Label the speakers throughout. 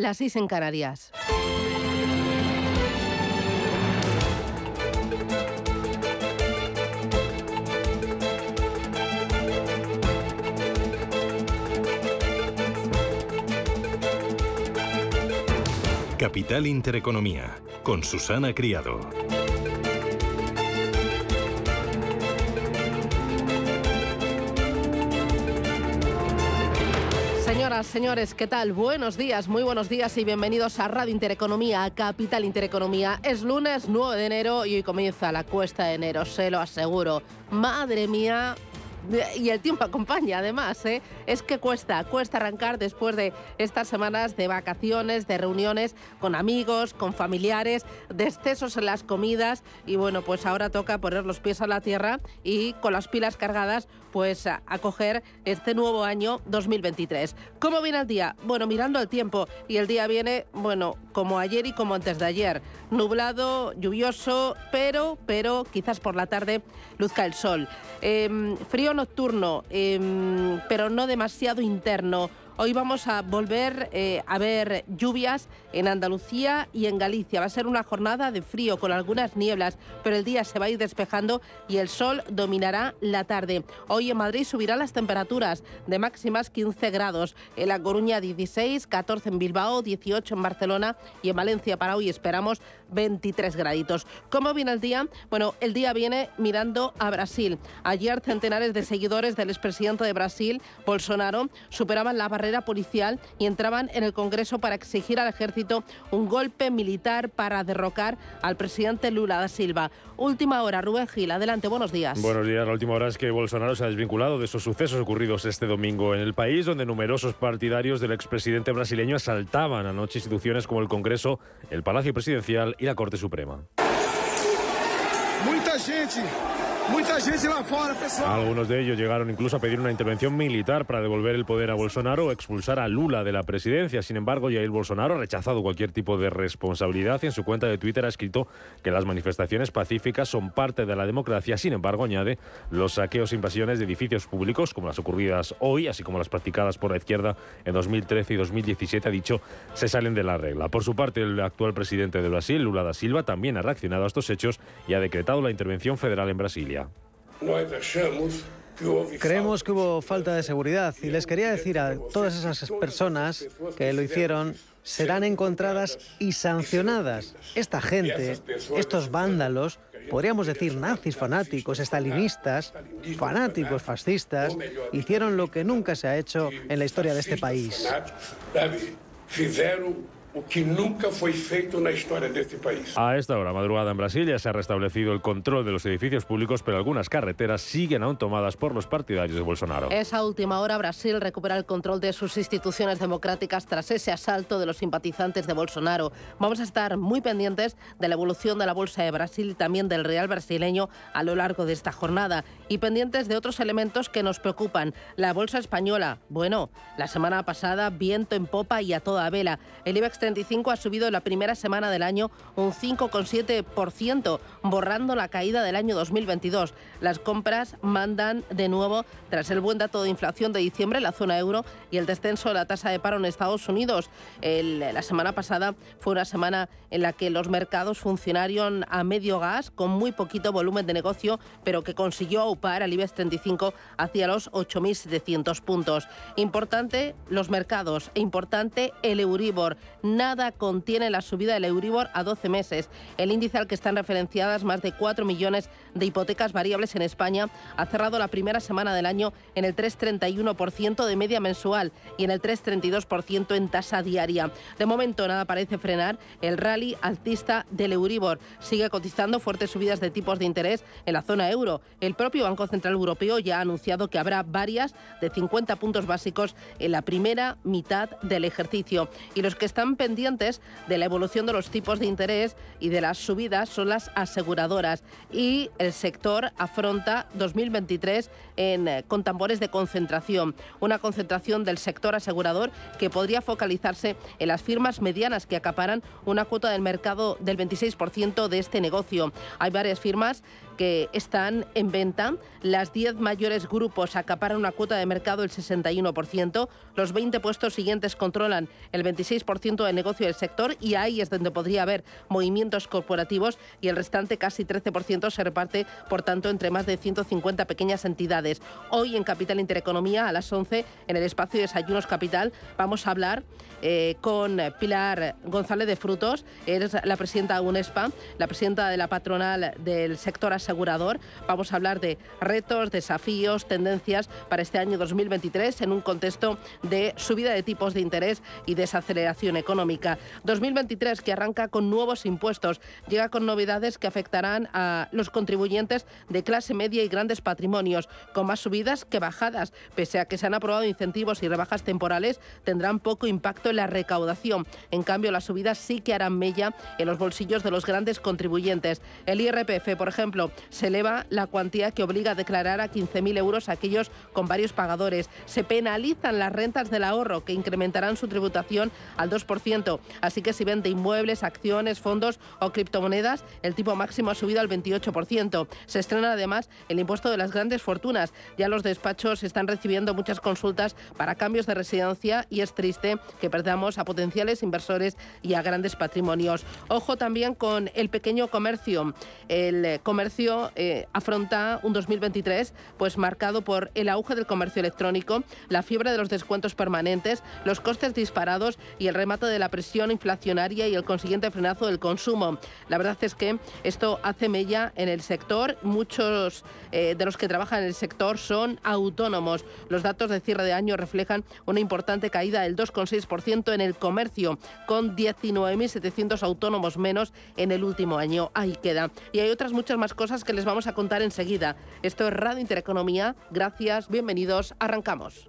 Speaker 1: las 6 en Canarias.
Speaker 2: Capital Intereconomía, con Susana Criado.
Speaker 1: Señores, ¿qué tal? Buenos días, muy buenos días y bienvenidos a Radio Intereconomía, a Capital Intereconomía. Es lunes 9 de enero y hoy comienza la cuesta de enero, se lo aseguro. Madre mía, y el tiempo acompaña además, ¿eh? es que cuesta, cuesta arrancar después de estas semanas de vacaciones, de reuniones con amigos, con familiares, de excesos en las comidas y bueno, pues ahora toca poner los pies a la tierra y con las pilas cargadas pues a acoger este nuevo año 2023. ¿Cómo viene el día? Bueno, mirando el tiempo y el día viene, bueno, como ayer y como antes de ayer, nublado, lluvioso, pero, pero quizás por la tarde luzca el sol. Em, frío nocturno, em, pero no demasiado interno. Hoy vamos a volver eh, a ver lluvias en Andalucía y en Galicia. Va a ser una jornada de frío con algunas nieblas, pero el día se va a ir despejando y el sol dominará la tarde. Hoy en Madrid subirán las temperaturas de máximas 15 grados. En La Coruña 16, 14 en Bilbao, 18 en Barcelona y en Valencia para hoy esperamos 23 graditos. ¿Cómo viene el día? Bueno, el día viene mirando a Brasil. Ayer centenares de seguidores del expresidente de Brasil, Bolsonaro, superaban la barrera policial y entraban en el Congreso para exigir al ejército un golpe militar para derrocar al presidente Lula da Silva. Última hora, Rubén Gil, adelante, buenos días.
Speaker 3: Buenos días, la última hora es que Bolsonaro se ha desvinculado de esos sucesos ocurridos este domingo en el país, donde numerosos partidarios del expresidente brasileño asaltaban anoche instituciones como el Congreso, el Palacio Presidencial y la Corte Suprema.
Speaker 4: Muita gente Mucha gente lá fora, pessoal.
Speaker 3: Algunos de ellos llegaron incluso a pedir una intervención militar para devolver el poder a Bolsonaro o expulsar a Lula de la presidencia. Sin embargo, Jair Bolsonaro ha rechazado cualquier tipo de responsabilidad y en su cuenta de Twitter ha escrito que las manifestaciones pacíficas son parte de la democracia. Sin embargo, añade, los saqueos e invasiones de edificios públicos, como las ocurridas hoy, así como las practicadas por la izquierda en 2013 y 2017, ha dicho, se salen de la regla. Por su parte, el actual presidente de Brasil, Lula da Silva, también ha reaccionado a estos hechos y ha decretado la intervención federal en
Speaker 5: Creemos que hubo falta de seguridad y les quería decir a todas esas personas que lo hicieron serán encontradas y sancionadas. Esta gente, estos vándalos, podríamos decir nazis fanáticos, estalinistas, fanáticos fascistas, hicieron lo que nunca se ha hecho en la historia de este país
Speaker 4: o que nunca fue feito en la historia de este país.
Speaker 3: A esta hora, madrugada en Brasil, ya se ha restablecido el control de los edificios públicos, pero algunas carreteras siguen aún tomadas por los partidarios de Bolsonaro.
Speaker 1: Esa última hora, Brasil recupera el control de sus instituciones democráticas tras ese asalto de los simpatizantes de Bolsonaro. Vamos a estar muy pendientes de la evolución de la Bolsa de Brasil y también del real brasileño a lo largo de esta jornada y pendientes de otros elementos que nos preocupan. La Bolsa española, bueno, la semana pasada viento en popa y a toda vela. El IBEX 35 ha subido la primera semana del año un 5,7%, borrando la caída del año 2022. Las compras mandan de nuevo tras el buen dato de inflación de diciembre en la zona euro y el descenso de la tasa de paro en Estados Unidos. la semana pasada fue una semana en la que los mercados funcionaron a medio gas, con muy poquito volumen de negocio, pero que consiguió aupar al IBEX 35 hacia los 8.700 puntos. Importante los mercados e importante el Euribor nada contiene la subida del Euribor a 12 meses. El índice al que están referenciadas más de 4 millones de hipotecas variables en España ha cerrado la primera semana del año en el 3,31% de media mensual y en el 3,32% en tasa diaria. De momento nada parece frenar el rally alcista del Euribor. Sigue cotizando fuertes subidas de tipos de interés en la zona euro. El propio Banco Central Europeo ya ha anunciado que habrá varias de 50 puntos básicos en la primera mitad del ejercicio. Y los que están pendientes de la evolución de los tipos de interés y de las subidas son las aseguradoras y el sector afronta 2023 en, eh, con tambores de concentración, una concentración del sector asegurador que podría focalizarse en las firmas medianas que acaparan una cuota del mercado del 26% de este negocio. Hay varias firmas que están en venta. Las 10 mayores grupos acaparan una cuota de mercado del 61%. Los 20 puestos siguientes controlan el 26% negocio del sector y ahí es donde podría haber movimientos corporativos y el restante casi 13% se reparte, por tanto, entre más de 150 pequeñas entidades. Hoy en Capital Intereconomía a las 11 en el espacio de Desayunos Capital vamos a hablar eh, con Pilar González de Frutos, eres la presidenta de UNESPA, la presidenta de la patronal del sector asegurador. Vamos a hablar de retos, desafíos, tendencias para este año 2023 en un contexto de subida de tipos de interés y desaceleración económica. 2023 que arranca con nuevos impuestos, llega con novedades que afectarán a los contribuyentes de clase media y grandes patrimonios, con más subidas que bajadas. Pese a que se han aprobado incentivos y rebajas temporales, tendrán poco impacto en la recaudación. En cambio, las subidas sí que harán mella en los bolsillos de los grandes contribuyentes. El IRPF, por ejemplo, se eleva la cuantía que obliga a declarar a 15.000 euros a aquellos con varios pagadores. Se penalizan las rentas del ahorro, que incrementarán su tributación al 2%. Así que si vende inmuebles, acciones, fondos o criptomonedas, el tipo máximo ha subido al 28%. Se estrena además el impuesto de las grandes fortunas. Ya los despachos están recibiendo muchas consultas para cambios de residencia y es triste que perdamos a potenciales inversores y a grandes patrimonios. Ojo también con el pequeño comercio. El comercio eh, afronta un 2023 pues marcado por el auge del comercio electrónico, la fiebre de los descuentos permanentes, los costes disparados y el remate de la presión inflacionaria y el consiguiente frenazo del consumo. La verdad es que esto hace mella en el sector. Muchos eh, de los que trabajan en el sector son autónomos. Los datos de cierre de año reflejan una importante caída del 2,6% en el comercio, con 19.700 autónomos menos en el último año. Ahí queda. Y hay otras muchas más cosas que les vamos a contar enseguida. Esto es Radio Intereconomía. Gracias, bienvenidos, arrancamos.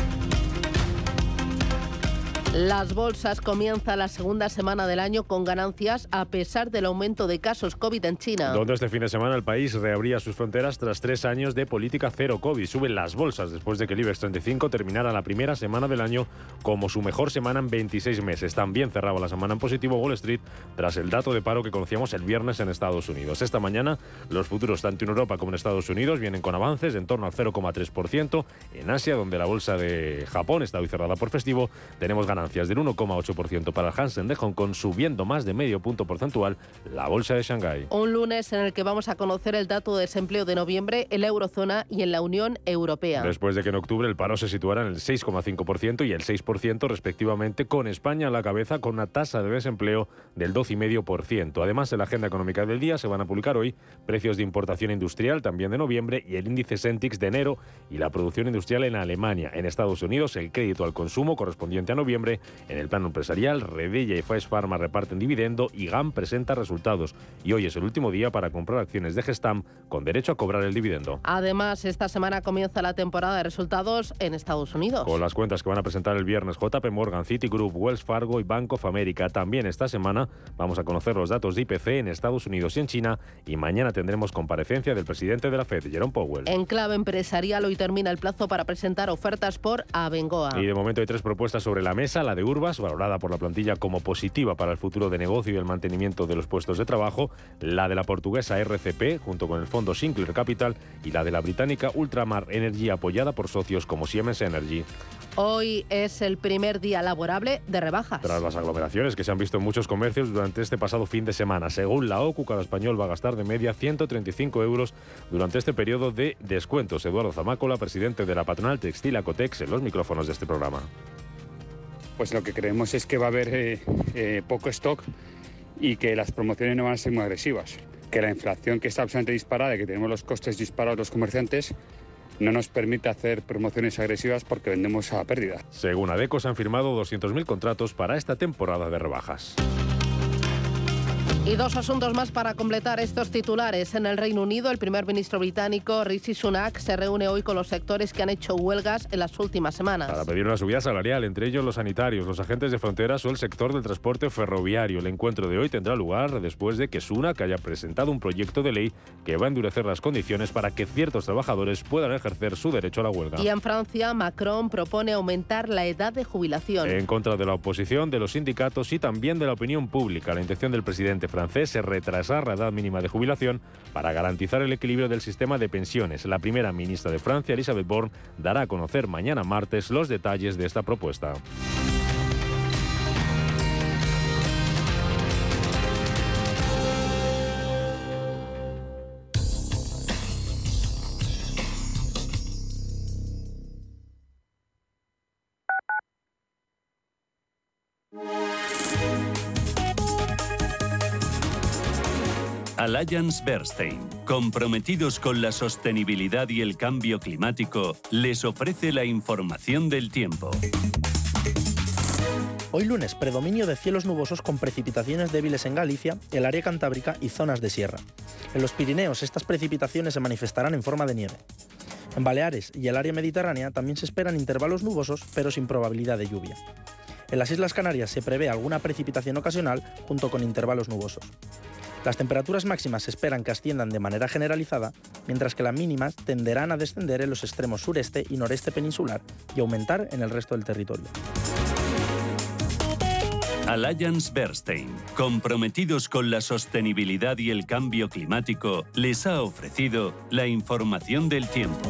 Speaker 1: Las bolsas comienzan la segunda semana del año con ganancias a pesar del aumento de casos COVID en China.
Speaker 3: Donde este fin de semana el país reabría sus fronteras tras tres años de política cero COVID. Suben las bolsas después de que el IBEX 35 terminara la primera semana del año como su mejor semana en 26 meses. También cerraba la semana en positivo Wall Street tras el dato de paro que conocíamos el viernes en Estados Unidos. Esta mañana los futuros tanto en Europa como en Estados Unidos vienen con avances en torno al 0,3%. En Asia, donde la bolsa de Japón está hoy cerrada por festivo, tenemos ganancias del 1,8% para el Hansen de Hong Kong, subiendo más de medio punto porcentual la bolsa de Shanghái.
Speaker 1: Un lunes en el que vamos a conocer el dato de desempleo de noviembre en la eurozona y en la Unión Europea.
Speaker 3: Después de que en octubre el paro se situara en el 6,5% y el 6% respectivamente, con España a la cabeza con una tasa de desempleo del 12,5%. Además, en la agenda económica del día se van a publicar hoy precios de importación industrial también de noviembre y el índice Sentix de enero y la producción industrial en Alemania. En Estados Unidos, el crédito al consumo correspondiente a noviembre en el plano empresarial, Redella y Faes Pharma reparten dividendo y GAM presenta resultados. Y hoy es el último día para comprar acciones de Gestam con derecho a cobrar el dividendo.
Speaker 1: Además, esta semana comienza la temporada de resultados en Estados Unidos.
Speaker 3: Con las cuentas que van a presentar el viernes JP Morgan, Citigroup, Wells Fargo y Bank of America. También esta semana vamos a conocer los datos de IPC en Estados Unidos y en China. Y mañana tendremos comparecencia del presidente de la Fed, Jerome Powell.
Speaker 1: En clave empresarial, hoy termina el plazo para presentar ofertas por Abengoa.
Speaker 3: Y de momento hay tres propuestas sobre la mesa la de Urbas, valorada por la plantilla como positiva para el futuro de negocio y el mantenimiento de los puestos de trabajo, la de la portuguesa RCP, junto con el fondo Sinclair Capital, y la de la británica Ultramar Energy, apoyada por socios como Siemens Energy.
Speaker 1: Hoy es el primer día laborable de rebajas.
Speaker 3: Tras las aglomeraciones que se han visto en muchos comercios durante este pasado fin de semana, según la OCU, cada español va a gastar de media 135 euros durante este periodo de descuentos. Eduardo Zamácola, presidente de la patronal textil Acotex, en los micrófonos de este programa
Speaker 6: pues lo que creemos es que va a haber eh, eh, poco stock y que las promociones no van a ser muy agresivas. Que la inflación que está absolutamente disparada y que tenemos los costes disparados los comerciantes no nos permite hacer promociones agresivas porque vendemos a pérdida.
Speaker 3: Según ADECO, se han firmado 200.000 contratos para esta temporada de rebajas.
Speaker 1: Y dos asuntos más para completar estos titulares. En el Reino Unido, el primer ministro británico Rishi Sunak se reúne hoy con los sectores que han hecho huelgas en las últimas semanas.
Speaker 3: Para pedir una subida salarial, entre ellos los sanitarios, los agentes de fronteras o el sector del transporte ferroviario. El encuentro de hoy tendrá lugar después de que Sunak haya presentado un proyecto de ley que va a endurecer las condiciones para que ciertos trabajadores puedan ejercer su derecho a la huelga.
Speaker 1: Y en Francia, Macron propone aumentar la edad de jubilación.
Speaker 3: En contra de la oposición, de los sindicatos y también de la opinión pública, la intención del presidente presidente francés es retrasar la edad mínima de jubilación para garantizar el equilibrio del sistema de pensiones. La primera ministra de Francia, Elisabeth Borne, dará a conocer mañana martes los detalles de esta propuesta.
Speaker 7: Alliance Bernstein, comprometidos con la sostenibilidad y el cambio climático, les ofrece la información del tiempo.
Speaker 8: Hoy lunes, predominio de cielos nubosos con precipitaciones débiles en Galicia, el área cantábrica y zonas de sierra. En los Pirineos, estas precipitaciones se manifestarán en forma de nieve. En Baleares y el área mediterránea también se esperan intervalos nubosos, pero sin probabilidad de lluvia. En las Islas Canarias se prevé alguna precipitación ocasional junto con intervalos nubosos. Las temperaturas máximas se esperan que asciendan de manera generalizada, mientras que las mínimas tenderán a descender en los extremos sureste y noreste peninsular y aumentar en el resto del territorio.
Speaker 7: Alliance Bernstein, comprometidos con la sostenibilidad y el cambio climático, les ha ofrecido la información del tiempo.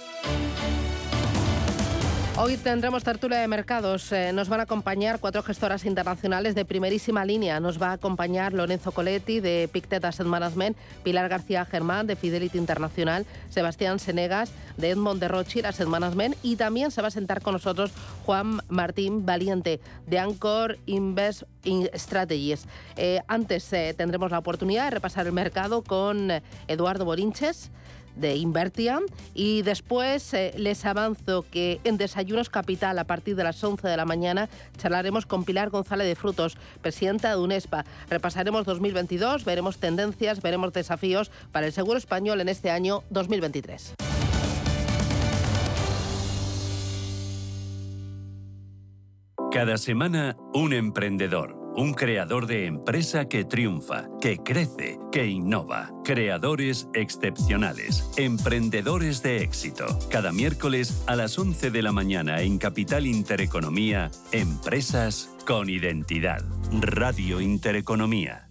Speaker 1: Hoy tendremos tertulia de mercados. Eh, nos van a acompañar cuatro gestoras internacionales de primerísima línea. Nos va a acompañar Lorenzo Coletti de Pictet Asset Management, Pilar García Germán de Fidelity Internacional, Sebastián Senegas de Edmond de Asset Management y también se va a sentar con nosotros Juan Martín Valiente de Anchor Invest Strategies. Eh, antes eh, tendremos la oportunidad de repasar el mercado con Eduardo Borinches de Invertia. Y después eh, les avanzo que en Desayunos Capital, a partir de las 11 de la mañana, charlaremos con Pilar González de Frutos, presidenta de UNESPA. Repasaremos 2022, veremos tendencias, veremos desafíos para el seguro español en este año 2023.
Speaker 7: Cada semana, un emprendedor un creador de empresa que triunfa, que crece, que innova. Creadores excepcionales. Emprendedores de éxito. Cada miércoles a las 11 de la mañana en Capital Intereconomía, Empresas con Identidad. Radio Intereconomía.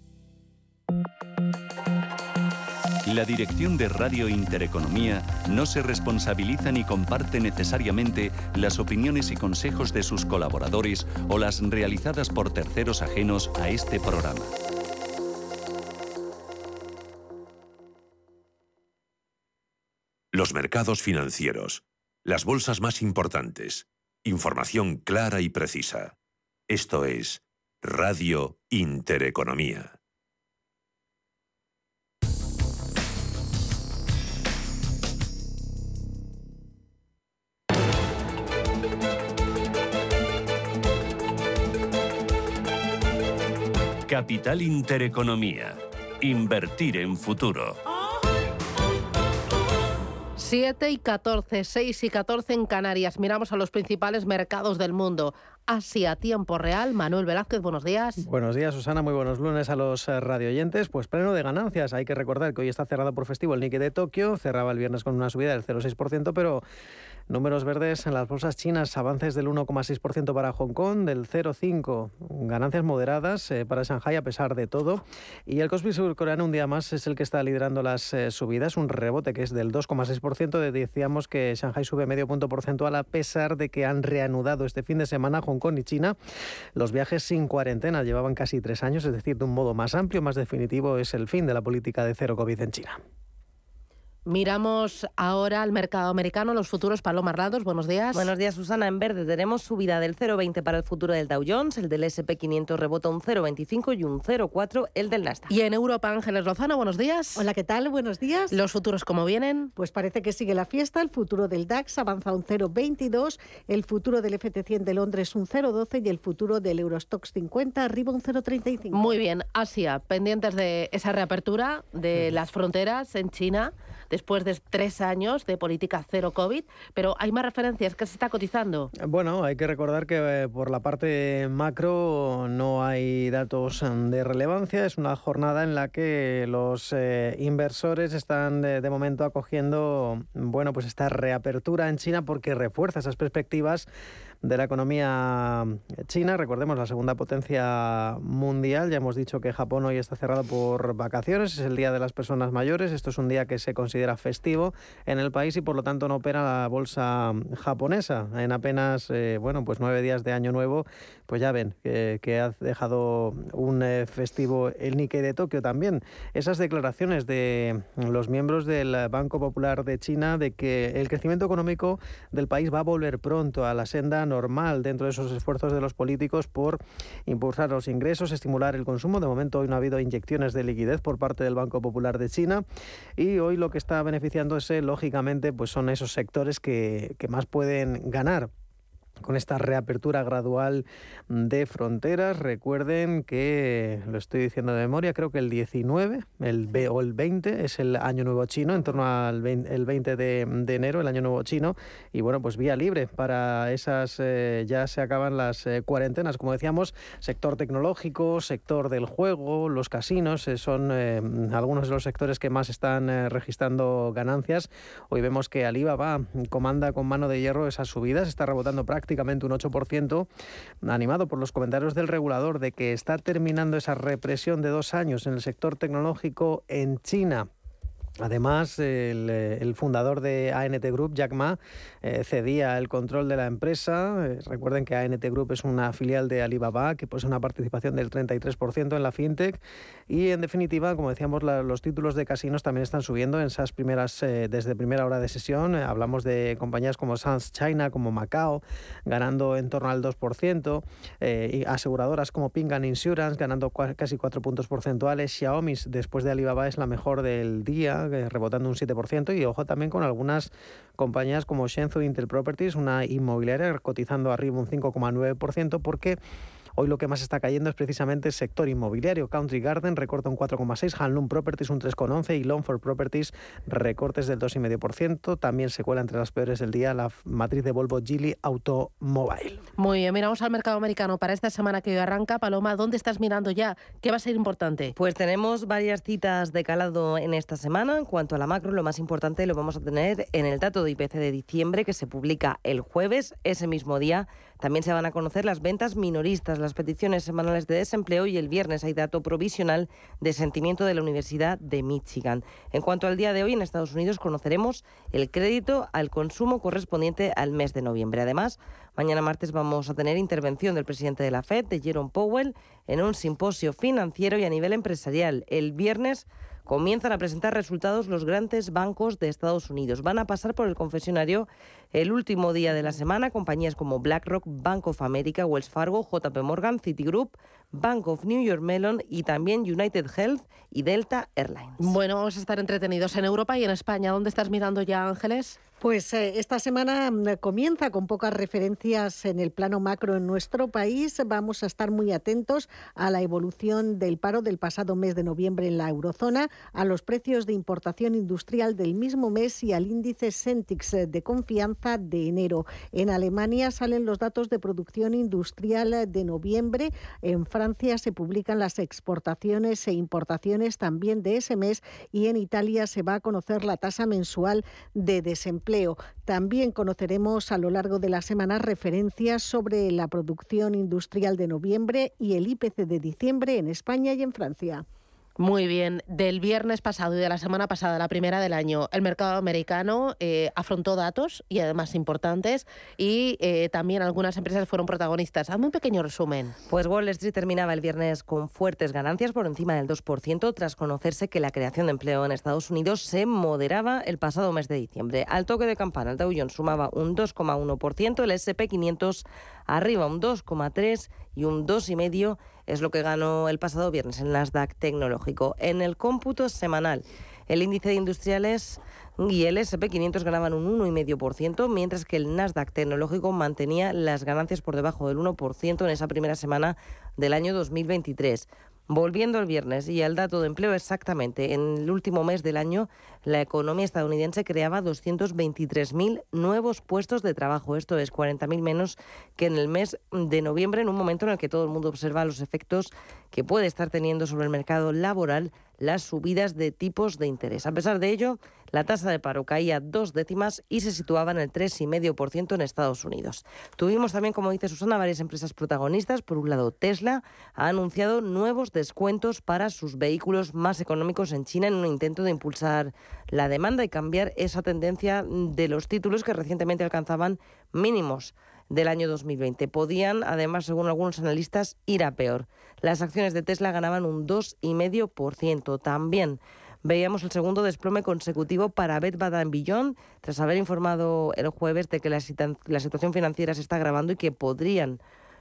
Speaker 7: La dirección de Radio Intereconomía no se responsabiliza ni comparte necesariamente las opiniones y consejos de sus colaboradores o las realizadas por terceros ajenos a este programa.
Speaker 9: Los mercados financieros. Las bolsas más importantes. Información clara y precisa. Esto es Radio Intereconomía.
Speaker 7: Capital Intereconomía. Invertir en futuro.
Speaker 1: 7 y 14, 6 y 14 en Canarias. Miramos a los principales mercados del mundo. Asia, tiempo real. Manuel Velázquez, buenos días.
Speaker 5: Buenos días, Susana. Muy buenos lunes a los eh, radioyentes. Pues pleno de ganancias. Hay que recordar que hoy está cerrado por festivo el Nikkei de Tokio. Cerraba el viernes con una subida del 0,6%, pero Números verdes en las bolsas chinas, avances del 1,6% para Hong Kong, del 0,5%, ganancias moderadas eh, para Shanghai a pesar de todo. Y el Kospi surcoreano un día más es el que está liderando las eh, subidas, un rebote que es del 2,6%. Decíamos que Shanghai sube medio punto porcentual a pesar de que han reanudado este fin de semana Hong Kong y China los viajes sin cuarentena. Llevaban casi tres años, es decir, de un modo más amplio, más definitivo, es el fin de la política de cero COVID en China.
Speaker 1: Miramos ahora al mercado americano, los futuros Paloma Arlados. Buenos días.
Speaker 10: Buenos días, Susana. En verde tenemos subida del 0,20 para el futuro del Dow Jones, el del SP500 rebota un 0,25 y un 0,4 el del Nasdaq.
Speaker 1: Y en Europa, Ángeles Lozano, buenos días.
Speaker 11: Hola, ¿qué tal? Buenos días.
Speaker 1: ¿Los futuros cómo vienen?
Speaker 11: Pues parece que sigue la fiesta. El futuro del DAX avanza un 0,22, el futuro del FT100 de Londres un 0,12 y el futuro del Eurostox 50 arriba un 0,35.
Speaker 1: Muy bien. Asia, pendientes de esa reapertura de las fronteras en China después de tres años de política cero COVID, pero hay más referencias que se está cotizando.
Speaker 5: Bueno, hay que recordar que eh, por la parte macro no hay datos de relevancia. Es una jornada en la que los eh, inversores están de, de momento acogiendo, bueno, pues esta reapertura en China porque refuerza esas perspectivas de la economía china. Recordemos la segunda potencia mundial. Ya hemos dicho que Japón hoy está cerrado por vacaciones. Es el Día de las Personas Mayores. Esto es un día que se considera festivo en el país y por lo tanto no opera la bolsa japonesa. En apenas, eh, bueno, pues nueve días de Año Nuevo, pues ya ven que, ha dejado un eh, festivo el Nikkei de Tokio también. Esas declaraciones de los miembros del Banco Popular de China de que el crecimiento económico del país va a volver pronto a la senda normal dentro de esos esfuerzos de los políticos por impulsar los ingresos, estimular el consumo. De momento hoy no ha habido inyecciones de liquidez por parte del Banco Popular de China y hoy lo que está beneficiándose, lógicamente, pues son esos sectores que, que más pueden ganar con esta reapertura gradual de fronteras. Recuerden que, lo estoy diciendo de memoria, creo que el 19 el o el 20 es el Año Nuevo Chino, en torno al 20, el 20 de, enero, el Año Nuevo Chino. Y bueno, pues vía libre para esas, eh, ya se acaban las eh, cuarentenas, como decíamos, sector tecnológico, sector del juego, los casinos, eh, son algunos de los sectores que más están registrando ganancias. Hoy vemos que Alibaba comanda con mano de hierro esas subidas, está rebotando prácticamente prácticamente un 8%, animado por los comentarios del regulador de que está terminando esa represión de dos años en el sector tecnológico en China Además, eh, el, fundador de ANT Group, Jack Ma, eh, cedía el control de la empresa. Eh, recuerden que ANT Group es una filial de Alibaba que posee una participación del 33% en la fintech. Y, en definitiva, como decíamos, los títulos de casinos también están subiendo en esas primeras, desde primera hora de sesión. hablamos de compañías como Sans China, como Macao, ganando en torno al 2%. y aseguradoras como Pingan Insurance, ganando casi 4 puntos porcentuales. Xiaomi, después de Alibaba, es la mejor del día rebotando un 7%, y ojo también con algunas compañías como Shenzhou Intel Properties, una inmobiliaria cotizando arriba un 5,9%, porque Hoy lo que más está cayendo es precisamente el sector inmobiliario. Country Garden recorta un 4,6%, Hanlon Properties un 3,11% y Longford Properties recortes del 2,5%. También se cuela entre las peores del día la matriz de Volvo Geely Automobile.
Speaker 1: Muy bien, miramos al mercado americano para esta semana que hoy arranca. Paloma, ¿dónde estás mirando ya? ¿Qué va a ser importante?
Speaker 10: Pues tenemos varias citas de calado en esta semana. En cuanto a la macro, lo más importante lo vamos a tener en el dato de IPC de diciembre que se publica el jueves. Ese mismo día también se van a conocer las ventas minoristas, las peticiones semanales de desempleo y el viernes hay dato provisional de sentimiento de la Universidad de Michigan. En cuanto al día de hoy, en Estados Unidos conoceremos el crédito al consumo correspondiente al mes de noviembre. Además, mañana martes vamos a tener intervención del presidente de la Fed, Jerome Powell, en un simposio financiero y a nivel empresarial. El viernes comienzan a presentar resultados los grandes bancos de Estados Unidos. Van a pasar por el confesionario el último día de la semana compañías como BlackRock, Bank of America, Wells Fargo, JP Morgan, Citigroup, Bank of New York Mellon y también United Health y Delta Airlines.
Speaker 1: Bueno, vamos a estar entretenidos en Europa y en España. ¿Dónde estás mirando ya, Ángeles?
Speaker 11: Pues eh, esta semana mm, comienza con pocas referencias en el plano macro en nuestro país. Vamos a estar muy atentos a la evolución del paro del pasado mes de noviembre en la eurozona, a los precios de importación industrial del mismo mes y al índice Sentix de confianza de enero. En Alemania salen los datos de producción industrial de noviembre. En Francia se publican las exportaciones e importaciones también de ese mes y en Italia se va a conocer la tasa mensual de desempleo también conoceremos a lo largo de la semana referencias sobre la producción industrial de noviembre y el IPC de diciembre en España y en Francia.
Speaker 1: Muy bien. Del viernes pasado y de la semana pasada, la primera del año, el mercado americano eh, afrontó datos y además importantes y eh, también algunas empresas fueron protagonistas. Hazme un pequeño resumen.
Speaker 10: Pues Wall Street terminaba el viernes con fuertes ganancias por encima del 2% tras conocerse que la creación de empleo en Estados Unidos se moderaba el pasado mes de diciembre. Al toque de campana, el Dow Jones sumaba un 2,1%, el S&P 500 arriba un 2,3% y un 2,5% es lo que ganó el pasado viernes en Nasdaq Tecnológico. En el cómputo semanal, el índice de industriales y el SP500 ganaban un 1,5%, mientras que el Nasdaq Tecnológico mantenía las ganancias por debajo del 1% en esa primera semana del año 2023. Volviendo al viernes y al dato de empleo exactamente, en el último mes del año, la economía estadounidense creaba 223.000 nuevos puestos de trabajo. Esto es 40.000 menos que en el mes de noviembre, en un momento en el que todo el mundo observa los efectos que puede estar teniendo sobre el mercado laboral las subidas de tipos de interés. A pesar de ello, la tasa de paro caía dos décimas y se situaba en el 3,5% en Estados Unidos. Tuvimos también, como dice Susana, varias empresas protagonistas. Por un lado, Tesla ha anunciado nuevos descuentos para sus vehículos más económicos en China en un intento de impulsar la demanda y cambiar esa tendencia de los títulos que recientemente alcanzaban mínimos del año 2020. Podían, además, según algunos analistas, ir a peor. Las acciones de Tesla ganaban un 2,5%. También veíamos el segundo desplome consecutivo para Bed Bath Beyond, tras haber informado el jueves de que la, la situación financiera se está agravando y que podrían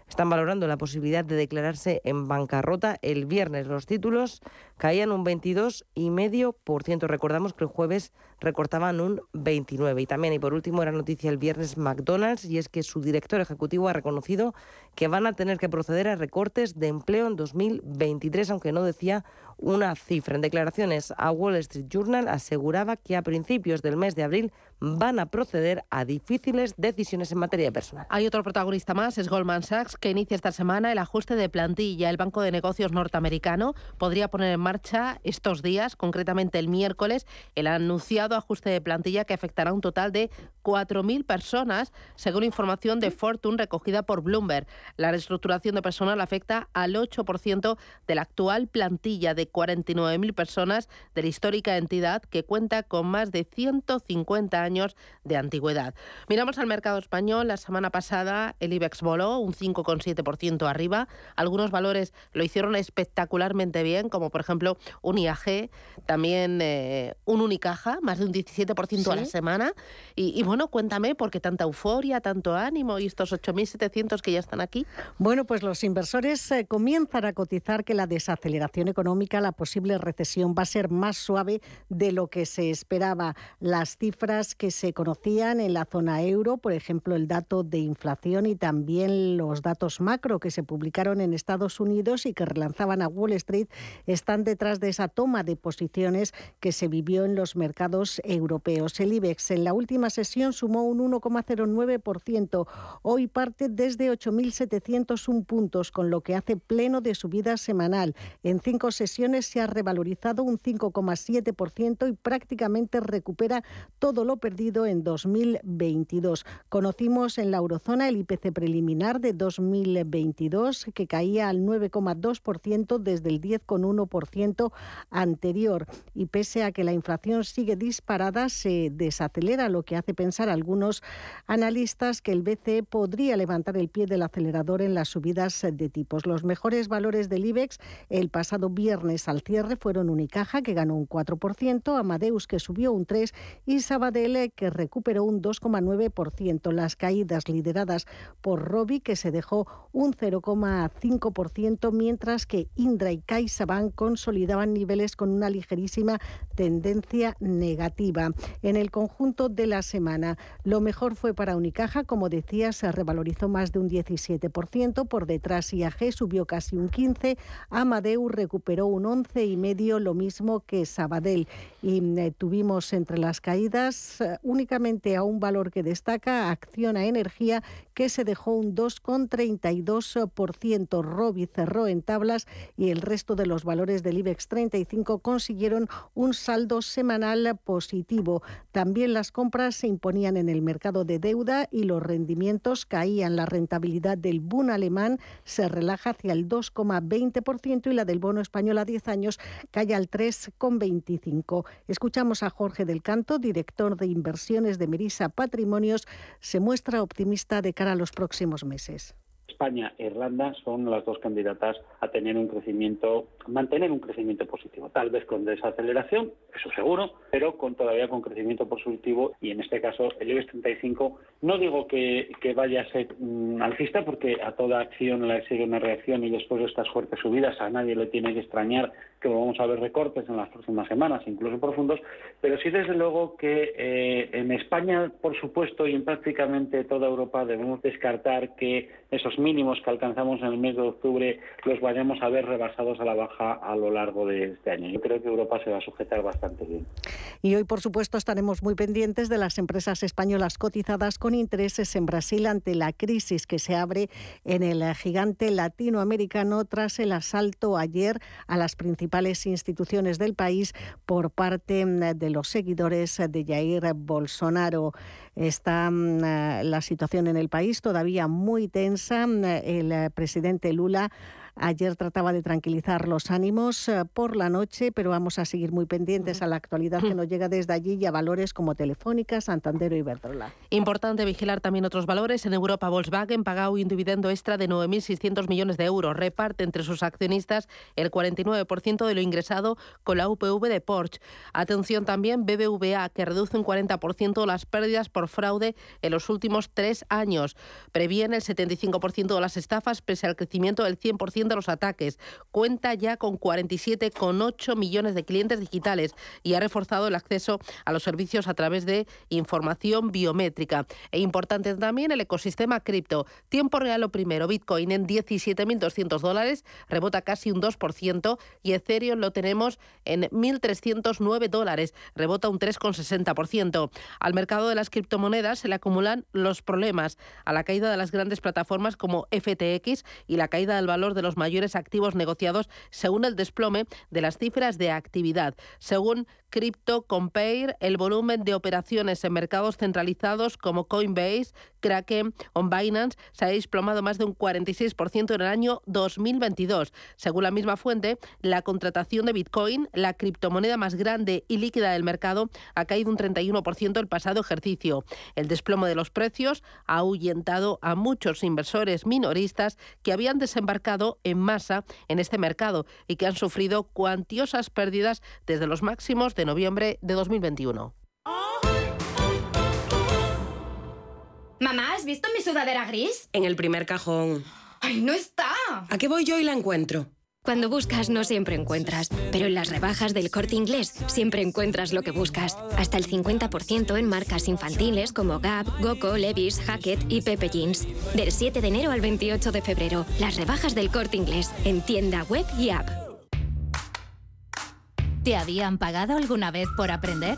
Speaker 10: están valorando la posibilidad de declararse en bancarrota el viernes. Los títulos caían un 22,5%. Recordamos que el jueves recortaban un 29%. Y también, y por último, era noticia el viernes McDonald's, y es que su director ejecutivo ha reconocido que van a tener que proceder a recortes de empleo en 2023, aunque no decía una cifra. En declaraciones a Wall Street Journal aseguraba que a principios del mes de abril van a proceder a difíciles decisiones en materia personal.
Speaker 1: Hay otro protagonista más, es Goldman Sachs, que inicia esta semana el ajuste de plantilla. El Banco de Negocios norteamericano podría poner en marcha estos días, concretamente el miércoles, el anunciado ajuste de plantilla que afectará a un total de 4.000 personas, según información de Fortune recogida por Bloomberg. La reestructuración de personal afecta al 8% de la actual plantilla de 49.000 personas de la histórica entidad que cuenta con más de 150 años de antigüedad. Miramos al mercado español. La semana pasada el IBEX voló un 5,7% arriba. Algunos valores lo hicieron espectacularmente bien, como por ejemplo un IAG, también eh, un Unicaja, más de un 17% a la semana. Y, y bueno, cuéntame, ¿por qué tanta euforia, tanto ánimo y estos 8.700 que ya están aquí?
Speaker 11: Bueno, pues los inversores eh, comienzan a cotizar que la desaceleración económica, la posible recesión va a ser más suave de lo que se esperaba. Las cifras que se conocían en la zona euro, por ejemplo, el dato de inflación y también los datos macro que se publicaron en Estados Unidos y que relanzaban a Wall Street, están detrás de esa toma de posiciones que se vivió en los mercados europeos. El IBEX en la última sesión sumó un 1,09%. Hoy parte desde 8.701 puntos, con lo que hace pleno de subida semanal. En cinco sesiones se ha revalorizado un 5,7% y prácticamente recupera todo lo perdido en 2022. Conocimos en la eurozona el IPC preliminar de 2022 que caía al 9,2% desde el 10,1% anterior y pese a que la inflación sigue disparada se desacelera lo que hace pensar a algunos analistas que el BCE podría levantar el pie del acelerador en las subidas de tipos. Los mejores valores del IBEX el pasado viernes al cierre fueron Unicaja que ganó un 4%, Amadeus que subió un 3 y Sabadell que recuperó un 2,9%. Las caídas lideradas por Robi que se dejó un 0,5%, mientras que Indra y CaixaBank consolidaban niveles con una ligerísima tendencia negativa. En el conjunto de la semana, lo mejor fue para Unicaja, como decía, se revalorizó más de un 17%, por detrás IAG subió casi un 15%, Amadeus recuperó un 11,5%, lo mismo que Sabadell. Y eh, tuvimos entre las caídas eh, únicamente a un valor que destaca, Acciona Energía, que se dejó un 2,32%. Robi cerró en tablas y el resto de los valores del IBEX 35 consiguieron un saldo semanal positivo. También las compras se imponían en el mercado de deuda y los rendimientos caían. La rentabilidad del Bund alemán se relaja hacia el 2,20% y la del bono español a 10 años cae al 3,25%. Escuchamos a Jorge del Canto, director de inversiones de Merisa Patrimonios. Se muestra optimista de cara a los próximos meses.
Speaker 12: España e Irlanda son las dos candidatas a tener un crecimiento, mantener un crecimiento positivo, tal vez con desaceleración, eso seguro, pero con todavía con crecimiento positivo y en este caso el IBEX 35 no digo que, vaya a ser mm, alcista porque a toda acción le sigue una reacción y después de estas fuertes subidas a nadie le tiene que extrañar que vamos a ver recortes en las próximas semanas, incluso profundos, pero sí desde luego que eh, en España, por supuesto, y en prácticamente toda Europa debemos descartar que esos mínimos que alcanzamos en el mes de octubre los vayamos a ver rebasados a la baja a lo largo de este año. Yo creo que Europa se va a sujetar bastante bien.
Speaker 11: Y hoy, por supuesto, estaremos muy pendientes de las empresas españolas cotizadas con intereses en Brasil ante la crisis que se abre en el gigante latinoamericano tras el asalto ayer a las principales instituciones del país por parte mm, de los seguidores de Jair Bolsonaro. Está mm, la situación en el país todavía muy tensa. El presidente Lula Ayer trataba de tranquilizar los ánimos eh, por la noche, pero vamos a seguir muy pendientes a la actualidad que nos llega desde allí y a valores como Telefónica, Santander y Iberdrola.
Speaker 1: Importante vigilar también otros valores. En Europa, Volkswagen paga un dividendo extra de 9.600 millones de euros. Reparte entre sus accionistas el 49% de lo ingresado con la UPV de Porsche. Atención también BBVA, que reduce un 40% las pérdidas por fraude en los últimos tres años. Previene el 75% de las estafas pese al crecimiento del 100% de los ataques. Cuenta ya con 47,8 millones de clientes digitales y ha reforzado el acceso a los servicios a través de información biométrica. E importante también el ecosistema cripto. Tiempo real lo primero, Bitcoin en 17.200 dólares, rebota casi un 2% y Ethereum lo tenemos en 1.309 dólares, rebota un 3,60%. Al mercado de las criptomonedas se le acumulan los problemas a la caída de las grandes plataformas como FTX y la caída del valor de los mayores activos negociados según el desplome de las cifras de actividad. Según Crypto Compare, el volumen de operaciones en mercados centralizados como Coinbase, Kraken o Binance se ha desplomado más de un 46% en el año 2022. Según la misma fuente, la contratación de Bitcoin, la criptomoneda más grande y líquida del mercado, ha caído un 31% el pasado ejercicio. El desplome de los precios ha ahuyentado a muchos inversores minoristas que habían desembarcado en masa en este mercado y que han sufrido cuantiosas pérdidas desde los máximos de noviembre de 2021.
Speaker 13: Mamá, ¿has visto mi sudadera gris?
Speaker 14: En el primer cajón.
Speaker 13: ¡Ay, no está!
Speaker 14: ¿A qué voy yo y la encuentro?
Speaker 15: Cuando buscas no siempre encuentras, pero en las rebajas del corte inglés siempre encuentras lo que buscas. Hasta el 50% en marcas infantiles como Gap, Goco, Levis, Hackett y Pepe Jeans. Del 7 de enero al 28 de febrero, las rebajas del corte inglés en tienda web y app.
Speaker 16: ¿Te habían pagado alguna vez por aprender?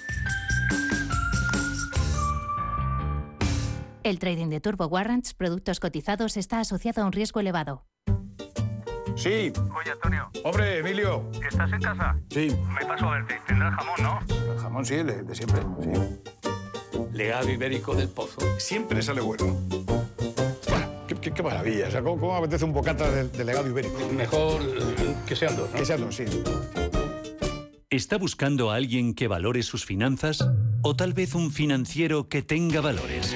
Speaker 16: El trading de Turbo Warrants, productos cotizados, está asociado a un riesgo elevado.
Speaker 17: Sí.
Speaker 18: Oye, Antonio.
Speaker 17: Hombre, Emilio.
Speaker 18: ¿Estás en casa?
Speaker 17: Sí.
Speaker 18: Me paso a verte. Tendrás jamón, ¿no?
Speaker 17: El jamón sí, de, de siempre, sí.
Speaker 18: Legado ibérico del pozo.
Speaker 17: Siempre sale bueno. Qué, qué- qué maravilla. O sea, ¿cómo, cómo apetece un bocata de, de legado ibérico?
Speaker 18: Mejor que sean dos, ¿no?
Speaker 17: Que sean dos, sí.
Speaker 7: ¿Está buscando a alguien que valore sus finanzas? ¿O tal vez un financiero que tenga valores?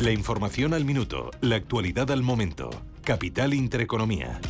Speaker 2: La información al minuto, la actualidad al momento. Capital Intereconomía.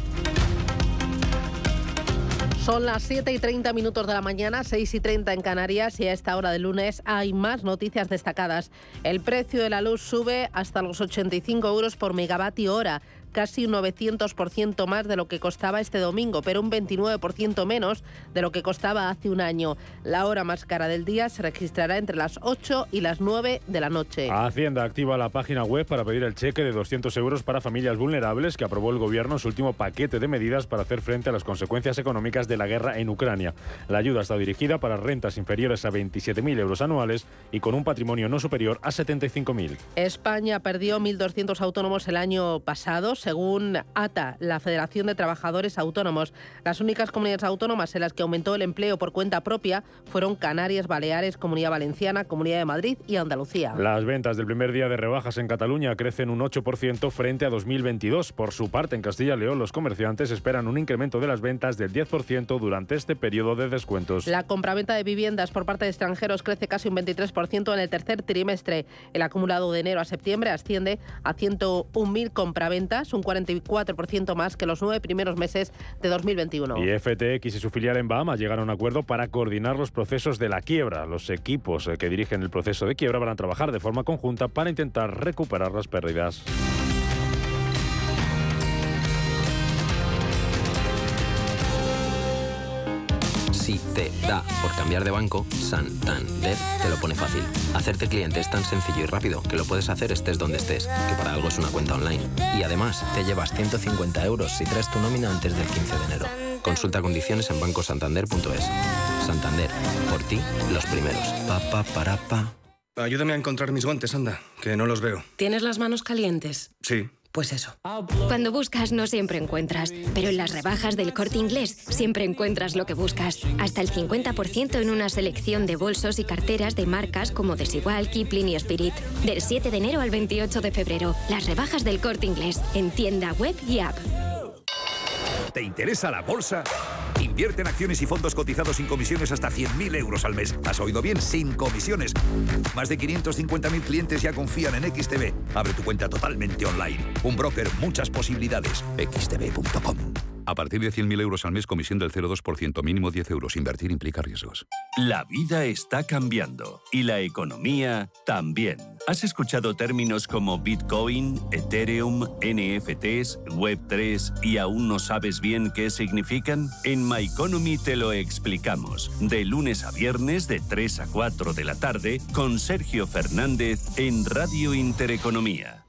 Speaker 1: Son las 7 y 30 minutos de la mañana, 6 y 30 en Canarias y a esta hora de lunes hay más noticias destacadas. El precio de la luz sube hasta los 85 euros por megavatio hora casi un 900% más de lo que costaba este domingo, pero un 29% menos de lo que costaba hace un año. La hora más cara del día se registrará entre las 8 y las 9 de la noche.
Speaker 3: Hacienda activa la página web para pedir el cheque de 200 euros para familias vulnerables que aprobó el gobierno en su último paquete de medidas para hacer frente a las consecuencias económicas de la guerra en Ucrania. La ayuda está dirigida para rentas inferiores a 27.000 euros anuales y con un patrimonio no superior a 75.000.
Speaker 1: España perdió 1.200 autónomos el año pasado según ATA, la Federación de Trabajadores Autónomos. Las únicas comunidades autónomas en las que aumentó el empleo por cuenta propia fueron Canarias, Baleares, Comunidad Valenciana, Comunidad de Madrid y Andalucía.
Speaker 3: Las ventas del primer día de rebajas en Cataluña crecen un 8% frente a 2022. Por su parte, en Castilla y León, los comerciantes esperan un incremento de las ventas del 10% durante este periodo de descuentos.
Speaker 1: La compraventa de viviendas por parte de extranjeros crece casi un 23% en el tercer trimestre. El acumulado de enero a septiembre asciende a 101.000 compraventas, un 44% más que los nueve primeros meses de 2021.
Speaker 3: Y FTX y su filial en Bahamas llegaron a un acuerdo para coordinar los procesos de la quiebra. Los equipos eh, que dirigen el proceso de quiebra van a trabajar de forma conjunta para intentar recuperar las pérdidas.
Speaker 19: Te da por cambiar de banco, Santander te lo pone fácil. Hacerte cliente es tan sencillo y rápido que lo puedes hacer estés donde estés, que para algo es una cuenta online. Y además, te llevas 150 euros si traes tu nómina antes del 15 de enero. Consulta condiciones en bancosantander.es. Santander, por ti, los primeros. Pa, pa, para, pa.
Speaker 20: Ayúdame a encontrar mis guantes, anda, que no los veo.
Speaker 14: ¿Tienes las manos calientes?
Speaker 20: Sí.
Speaker 14: Pues eso.
Speaker 15: Cuando buscas no siempre encuentras, pero en las rebajas del corte inglés siempre encuentras lo que buscas. Hasta el 50% en una selección de bolsos y carteras de marcas como Desigual, Kipling y Spirit. Del 7 de enero al 28 de febrero, las rebajas del corte inglés en tienda web y app.
Speaker 21: ¿Te interesa la bolsa? Invierte en acciones y fondos cotizados sin comisiones hasta 100.000 euros al mes. ¿Has oído bien? Sin comisiones. Más de 550.000 clientes ya confían en XTB. Abre tu cuenta totalmente online. Un broker, muchas posibilidades. xtb.com. A partir de 100.000 euros al mes, comisión del 0,2%, mínimo 10 euros. Invertir implica riesgos.
Speaker 7: La vida está cambiando y la economía también. ¿Has escuchado términos como Bitcoin, Ethereum, NFTs, Web3 y aún no sabes bien qué significan? En My Economy te lo explicamos. De lunes a viernes de 3 a 4 de la tarde con Sergio Fernández en Radio Intereconomía.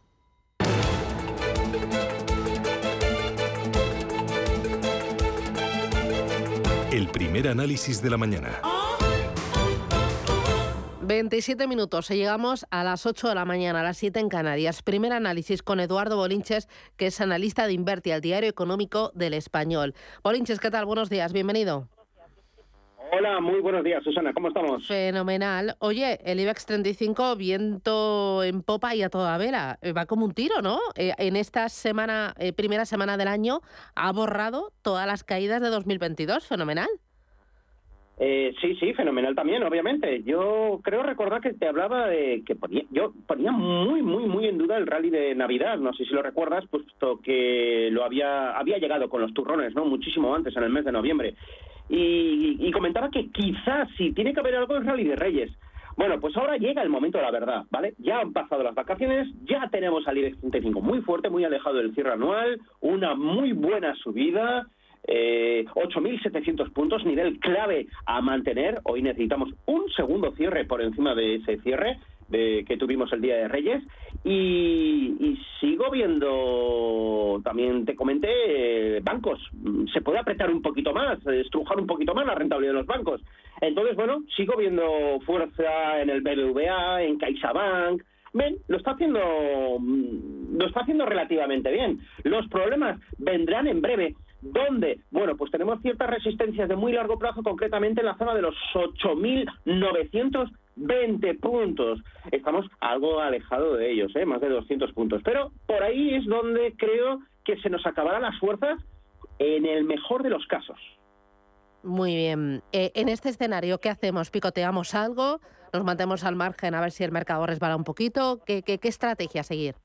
Speaker 2: El primer análisis de la mañana.
Speaker 1: 27 minutos, llegamos a las 8 de la mañana, a las 7 en Canarias. Primer análisis con Eduardo Bolinches, que es analista de Inverti, al diario económico del Español. Bolinches, ¿qué tal? Buenos días, bienvenido.
Speaker 22: Hola, muy buenos días, Susana, ¿cómo estamos?
Speaker 1: Fenomenal. Oye, el IBEX 35, viento en popa y a toda vela. Eh, Va como un tiro, ¿no? Eh, en esta semana, eh, primera semana del año, ha borrado todas las caídas de 2022. Fenomenal.
Speaker 22: Eh, sí, sí, fenomenal también, obviamente. Yo creo recordar que te hablaba de que ponía, yo ponía muy, muy, muy en duda el rally de Navidad. No sé si lo recuerdas, puesto que lo había, había llegado con los turrones, ¿no? Muchísimo antes, en el mes de noviembre. Y, comentaba que quizás si tiene que haber algo es rally de Reyes. Bueno, pues ahora llega el momento de la verdad, ¿vale? Ya han pasado las vacaciones, ya tenemos al IBEX 35 muy fuerte, muy alejado del cierre anual, una muy buena subida, eh, 8.700 puntos, nivel clave a mantener. Hoy necesitamos un segundo cierre por encima de ese cierre de, que tuvimos el Día de Reyes. Y, y sigo viendo, también te comenté, eh, bancos. Se puede apretar un poquito más, estrujar un poquito más la rentabilidad de los bancos. Entonces, bueno, sigo viendo fuerza en el BBVA, en CaixaBank. Ven, lo está haciendo mm, está haciendo relativamente bien. Los problemas vendrán en breve. ¿Dónde? Bueno, pues tenemos ciertas resistencias de muy largo plazo, concretamente en la zona de los 8.920 puntos. Estamos algo alejados de ellos, ¿eh? más de 200 puntos. Pero por ahí es donde creo que se nos acabarán las fuerzas en el mejor de los casos.
Speaker 1: Muy bien. Eh, en este escenario, ¿qué hacemos? ¿Picoteamos algo? ¿Nos mantemos al margen a ver si el mercado resbala un poquito? ¿Qué, qué, qué estrategia seguir?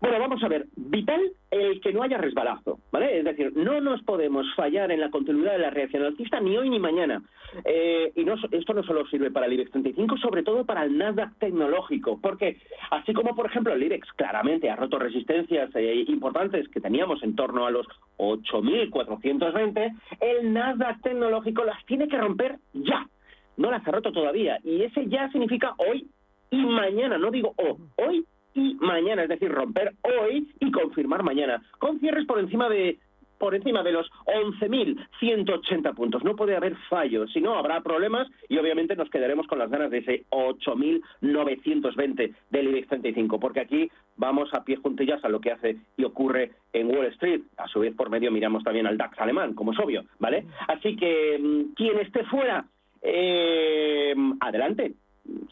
Speaker 22: Bueno, vamos a ver, vital el que no haya resbalazo, ¿vale? Es decir, no nos podemos fallar en la continuidad de la reacción alcista ni hoy ni mañana. Eh, y no, esto no solo sirve para el IBEX 35, sobre todo para el Nasdaq tecnológico, porque así como, por ejemplo, el IBEX claramente ha roto resistencias eh, importantes que teníamos en torno a los 8.420, el Nasdaq tecnológico las tiene que romper ya. No las ha roto todavía. Y ese ya significa hoy y mañana, no digo oh, hoy y mañana, es decir, romper hoy y confirmar mañana, con cierres por encima de por encima de los 11.180 puntos. No puede haber fallos, si no habrá problemas y obviamente nos quedaremos con las ganas de ese 8.920 del IBEX 35, porque aquí vamos a pie juntillas a lo que hace y ocurre en Wall Street. A su vez, por medio miramos también al DAX alemán, como es obvio, ¿vale? Así que mm, quien esté fuera, eh, adelante,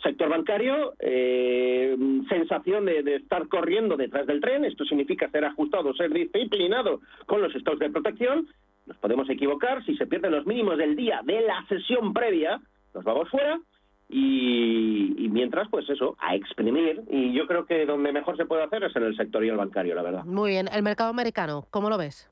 Speaker 22: sector bancario, eh, sensación de, estar corriendo detrás del tren, esto significa ser ajustado, ser disciplinado con los stocks de protección, nos podemos equivocar, si se pierden los mínimos del día de la sesión previa, nos vamos fuera, y, y, mientras, pues eso, a exprimir. Y yo creo que donde mejor se puede hacer es en el sector y el bancario, la verdad.
Speaker 1: Muy bien. ¿El mercado americano, cómo lo ves?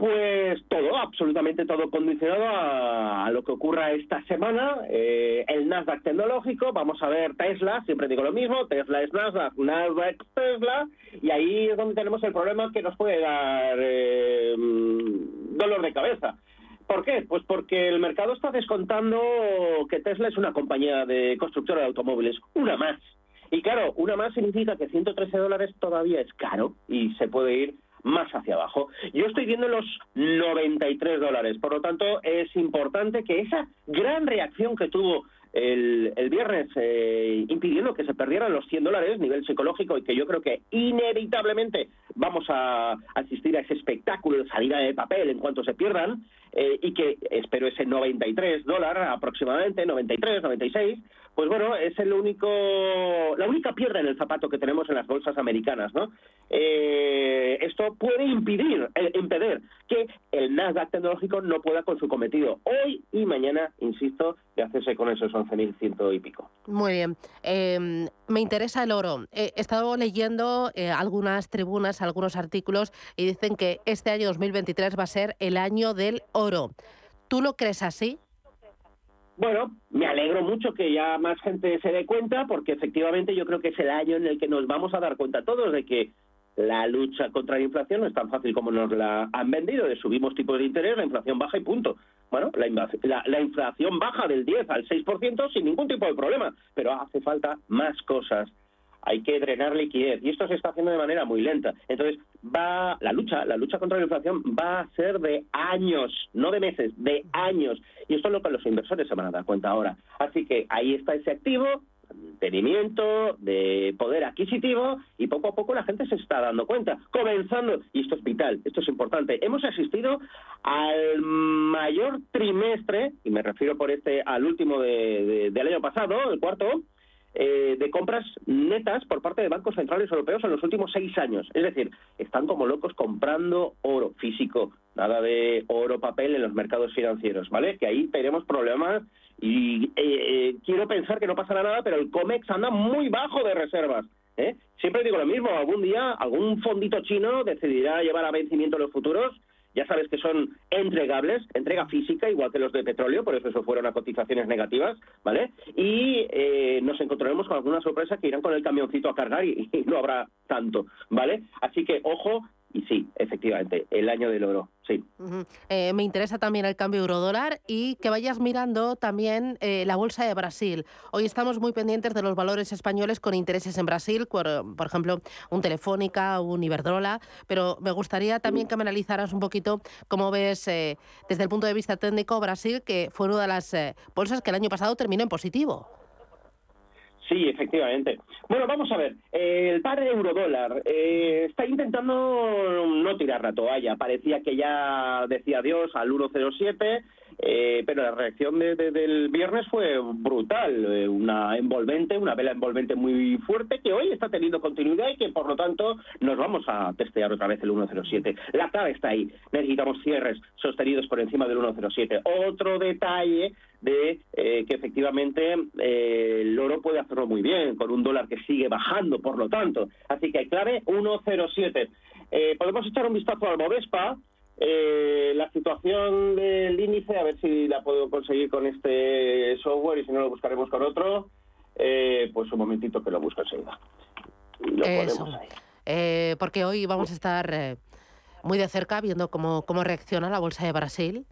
Speaker 22: Pues todo, absolutamente todo condicionado a, lo que ocurra esta semana. Eh, el Nasdaq tecnológico, vamos a ver Tesla, siempre digo lo mismo, Tesla es Nasdaq, Nasdaq Tesla, y ahí es donde tenemos el problema que nos puede dar eh, dolor de cabeza. ¿Por qué? Pues porque el mercado está descontando que Tesla es una compañía de constructora de automóviles, una más. Y claro, una más significa que 113 dólares todavía es caro y se puede ir más hacia abajo. Yo estoy viendo los 93 dólares, por lo tanto es importante que esa gran reacción que tuvo el, el viernes eh, impidiendo que se perdieran los 100 dólares, nivel psicológico, y que yo creo que inevitablemente vamos a asistir a ese espectáculo de salida de papel en cuanto se pierdan, eh, y que espero ese 93 dólares aproximadamente, 93, 96, pues bueno, es el único, la única piedra en el zapato que tenemos en las bolsas americanas, ¿no? Eh, esto puede impedir, eh, impedir que el Nasdaq tecnológico no pueda con su cometido hoy y mañana, insisto, de hacerse con esos 11.100 y pico.
Speaker 1: Muy bien. Em, me interesa el oro. He estado leyendo algunas tribunas, algunos artículos y dicen que este año 2023 va a ser el año del oro. ¿Tú lo crees así?
Speaker 22: Bueno, me alegro mucho que ya más gente se dé cuenta, porque efectivamente yo creo que es el año en el que nos vamos a dar cuenta todos de que la lucha contra la inflación no es tan fácil como nos la han vendido, de subimos tipos de interés, la inflación baja y punto. Bueno, la, la inflación baja del 10 al 6% sin ningún tipo de problema, pero hace falta más cosas hay que drenar liquidez y esto se está haciendo de manera muy lenta. Entonces, va la lucha, la lucha contra la inflación va a ser de años, no de meses, de años. Y esto es lo que los inversores se van a dar cuenta ahora. Así que ahí está ese activo, mantenimiento, de poder adquisitivo y poco a poco la gente se está dando cuenta. Comenzando, y esto es vital, esto es importante, hemos asistido al mayor trimestre, y me refiero por este al último del año pasado, el cuarto, eh, de compras netas por parte de bancos centrales europeos en los últimos seis años. Es decir, están como locos comprando oro físico, nada de oro papel en los mercados financieros, ¿vale? Que ahí tenemos problemas y eh, eh, quiero pensar que no pasará nada, pero el COMEX anda muy bajo de reservas. ¿eh? Siempre digo lo mismo, algún día algún fondito chino decidirá llevar a vencimiento los futuros ya sabes que son entregables, entrega física, igual que los de petróleo, por eso eso fueron a cotizaciones negativas, ¿vale? Y eh, nos encontraremos con alguna sorpresa que irán con el camioncito a cargar y, y no habrá tanto, ¿vale? Así que ojo y sí, efectivamente, el año del oro, sí.
Speaker 1: Eh, me interesa también el cambio euro-dólar y que vayas mirando también eh, la bolsa de Brasil. Hoy estamos muy pendientes de los valores españoles con intereses en Brasil, por, ejemplo, un Telefónica, un Iberdrola, pero me gustaría también que me analizaras un poquito cómo ves eh, desde el punto de vista técnico Brasil, que fue una de las bolsas que el año pasado terminó en positivo.
Speaker 22: Sí, efectivamente. Bueno, vamos a ver. Eh, el par eurodólar eh, está intentando no tirar la toalla. Parecía que ya decía adiós al 1,07. Eh, pero la reacción de- de- del viernes fue brutal, eh, una envolvente, una vela envolvente muy fuerte que hoy está teniendo continuidad y que por lo tanto nos vamos a testear otra vez el 107. La clave está ahí, necesitamos cierres sostenidos por encima del 107. Otro detalle de eh, que efectivamente eh, el oro puede hacerlo muy bien con un dólar que sigue bajando, por lo tanto. Así que clave 107. Eh, podemos echar un vistazo al Bovespa. Eh, la situación del índice, a ver si la puedo conseguir con este software y si no lo buscaremos con otro. Pues un momentito que lo busco enseguida. Lo
Speaker 1: Eso. porque hoy vamos a estar muy de cerca viendo cómo, cómo reacciona la bolsa de Brasil.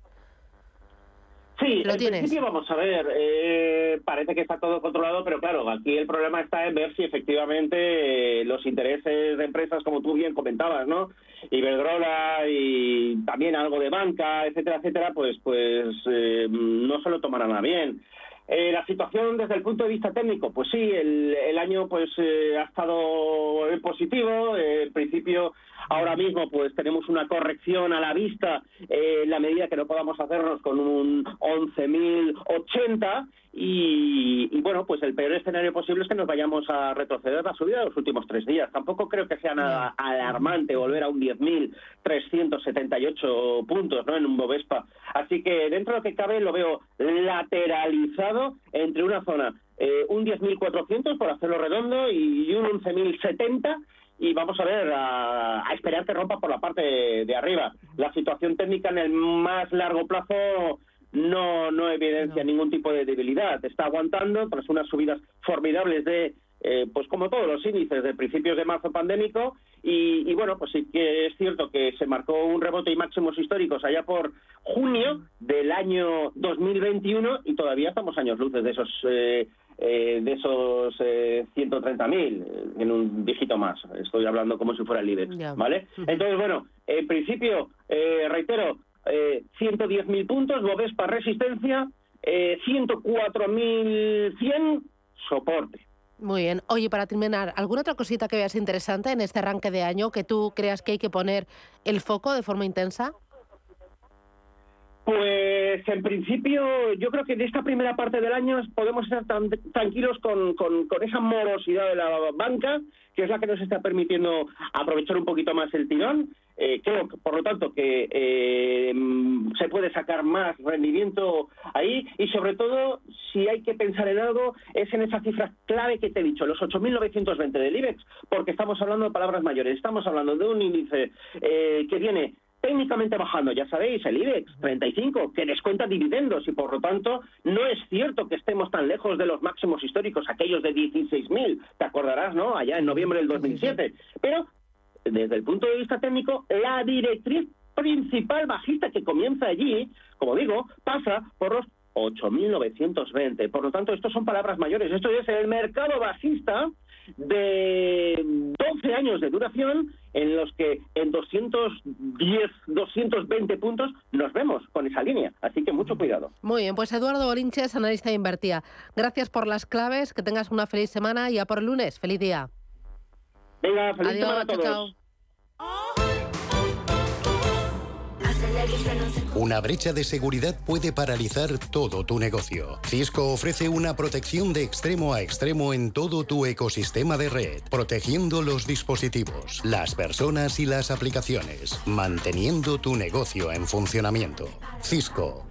Speaker 22: Sí,
Speaker 1: ¿Lo
Speaker 22: en
Speaker 1: tienes?
Speaker 22: principio vamos a ver, eh, parece que está todo controlado, pero claro, aquí el problema está en ver si efectivamente eh, los intereses de empresas, como tú bien comentabas, ¿no? Iberdrola y también algo de banca, etcétera, etcétera, pues, pues eh, no se lo tomarán a bien. Eh, la situación desde el punto de vista técnico, pues sí, el, el año pues eh, ha estado positivo. eh, en principio, ahora mismo pues tenemos una corrección a la vista eh, en la medida que no podamos hacernos con un 11.080 y, y, bueno, pues el peor escenario posible es que nos vayamos a retroceder la subida de los últimos tres días. Tampoco creo que sea nada alarmante volver a un 10.378 puntos ¿no? en un Bovespa. Así que dentro de lo que cabe lo veo lateralizado entre una zona, eh, un 10.400 por hacerlo redondo y un 11.070 y vamos a ver, a, a esperar que rompa por la parte de, de arriba. La situación técnica en el más largo plazo no, no evidencia ningún tipo de debilidad. Está aguantando tras unas subidas formidables de, eh, pues como todos los índices de principios de marzo pandémico. Y, y bueno, pues sí que es cierto que se marcó un rebote y máximos históricos allá por junio del año 2021 y todavía estamos años luces de esos. Eh, eh, de esos eh, 130.000 eh, en un dígito más. Estoy hablando como si fuera el IBEX. ¿vale? Entonces, bueno, en principio, eh, reitero, eh, 110.000 puntos, Bovespa resistencia, eh, 104.100 soporte.
Speaker 1: Muy bien. Oye, para terminar, ¿alguna otra cosita que veas interesante en este arranque de año que tú creas que hay que poner el foco de forma intensa?
Speaker 22: Pues en principio yo creo que de esta primera parte del año podemos estar tranquilos con, con- con esa morosidad de la banca, que es la que nos está permitiendo aprovechar un poquito más el tirón. Eh, creo, que, por lo tanto, que eh, se puede sacar más rendimiento ahí y sobre todo, si hay que pensar en algo, es en esa cifra clave que te he dicho, los 8.920 del IBEX, porque estamos hablando de palabras mayores, estamos hablando de un índice eh, que viene técnicamente bajando, ya sabéis, el IBEX 35, que descuenta dividendos y por lo tanto no es cierto que estemos tan lejos de los máximos históricos, aquellos de 16.000, te acordarás, ¿no? Allá en noviembre del 2007. Pero desde el punto de vista técnico, la directriz principal bajista que comienza allí, como digo, pasa por los 8.920. Por lo tanto, estos son palabras mayores. Esto es el mercado bajista de 12 años de duración en los que en 210, 220 puntos nos vemos con esa línea. Así que mucho cuidado.
Speaker 1: Muy bien, pues Eduardo Bolinches, analista de Invertía. Gracias por las claves, que tengas una feliz semana y a por el lunes. Feliz día.
Speaker 22: Venga, feliz
Speaker 1: Adiós,
Speaker 22: semana a
Speaker 1: chao,
Speaker 22: todos.
Speaker 1: chao.
Speaker 23: Una brecha de seguridad puede paralizar todo tu negocio. Cisco ofrece una protección de extremo a extremo en todo tu ecosistema de red, protegiendo los dispositivos, las personas y las aplicaciones, manteniendo tu negocio en funcionamiento. Cisco,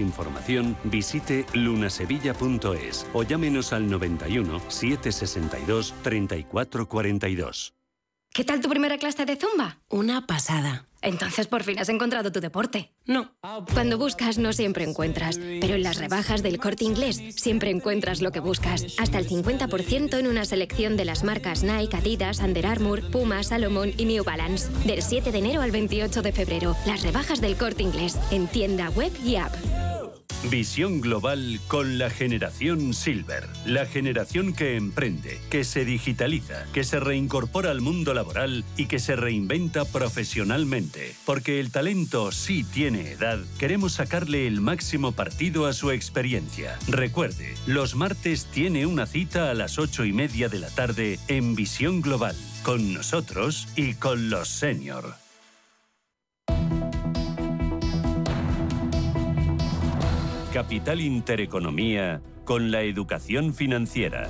Speaker 7: información, visite lunasevilla.es o llámenos al 91 762 3442.
Speaker 15: ¿Qué tal tu primera clase de zumba?
Speaker 14: Una pasada.
Speaker 15: Entonces por fin has encontrado tu deporte.
Speaker 14: No.
Speaker 15: Cuando buscas no siempre encuentras, pero en las rebajas del corte inglés siempre encuentras lo que buscas. Hasta el 50% en una selección de las marcas Nike, Adidas, Under Armour, Puma, Salomon y New Balance. Del 7 de enero al 28 de febrero, las rebajas del corte inglés en tienda web y app.
Speaker 7: Visión global con la generación Silver, la generación que emprende, que se digitaliza, que se reincorpora al mundo laboral y que se reinventa profesionalmente. Porque el talento sí tiene edad, queremos sacarle el máximo partido a su experiencia. Recuerde, los martes tiene una cita a las ocho y media de la tarde en Visión Global, con nosotros y con los senior. Capital Intereconomía con la educación financiera.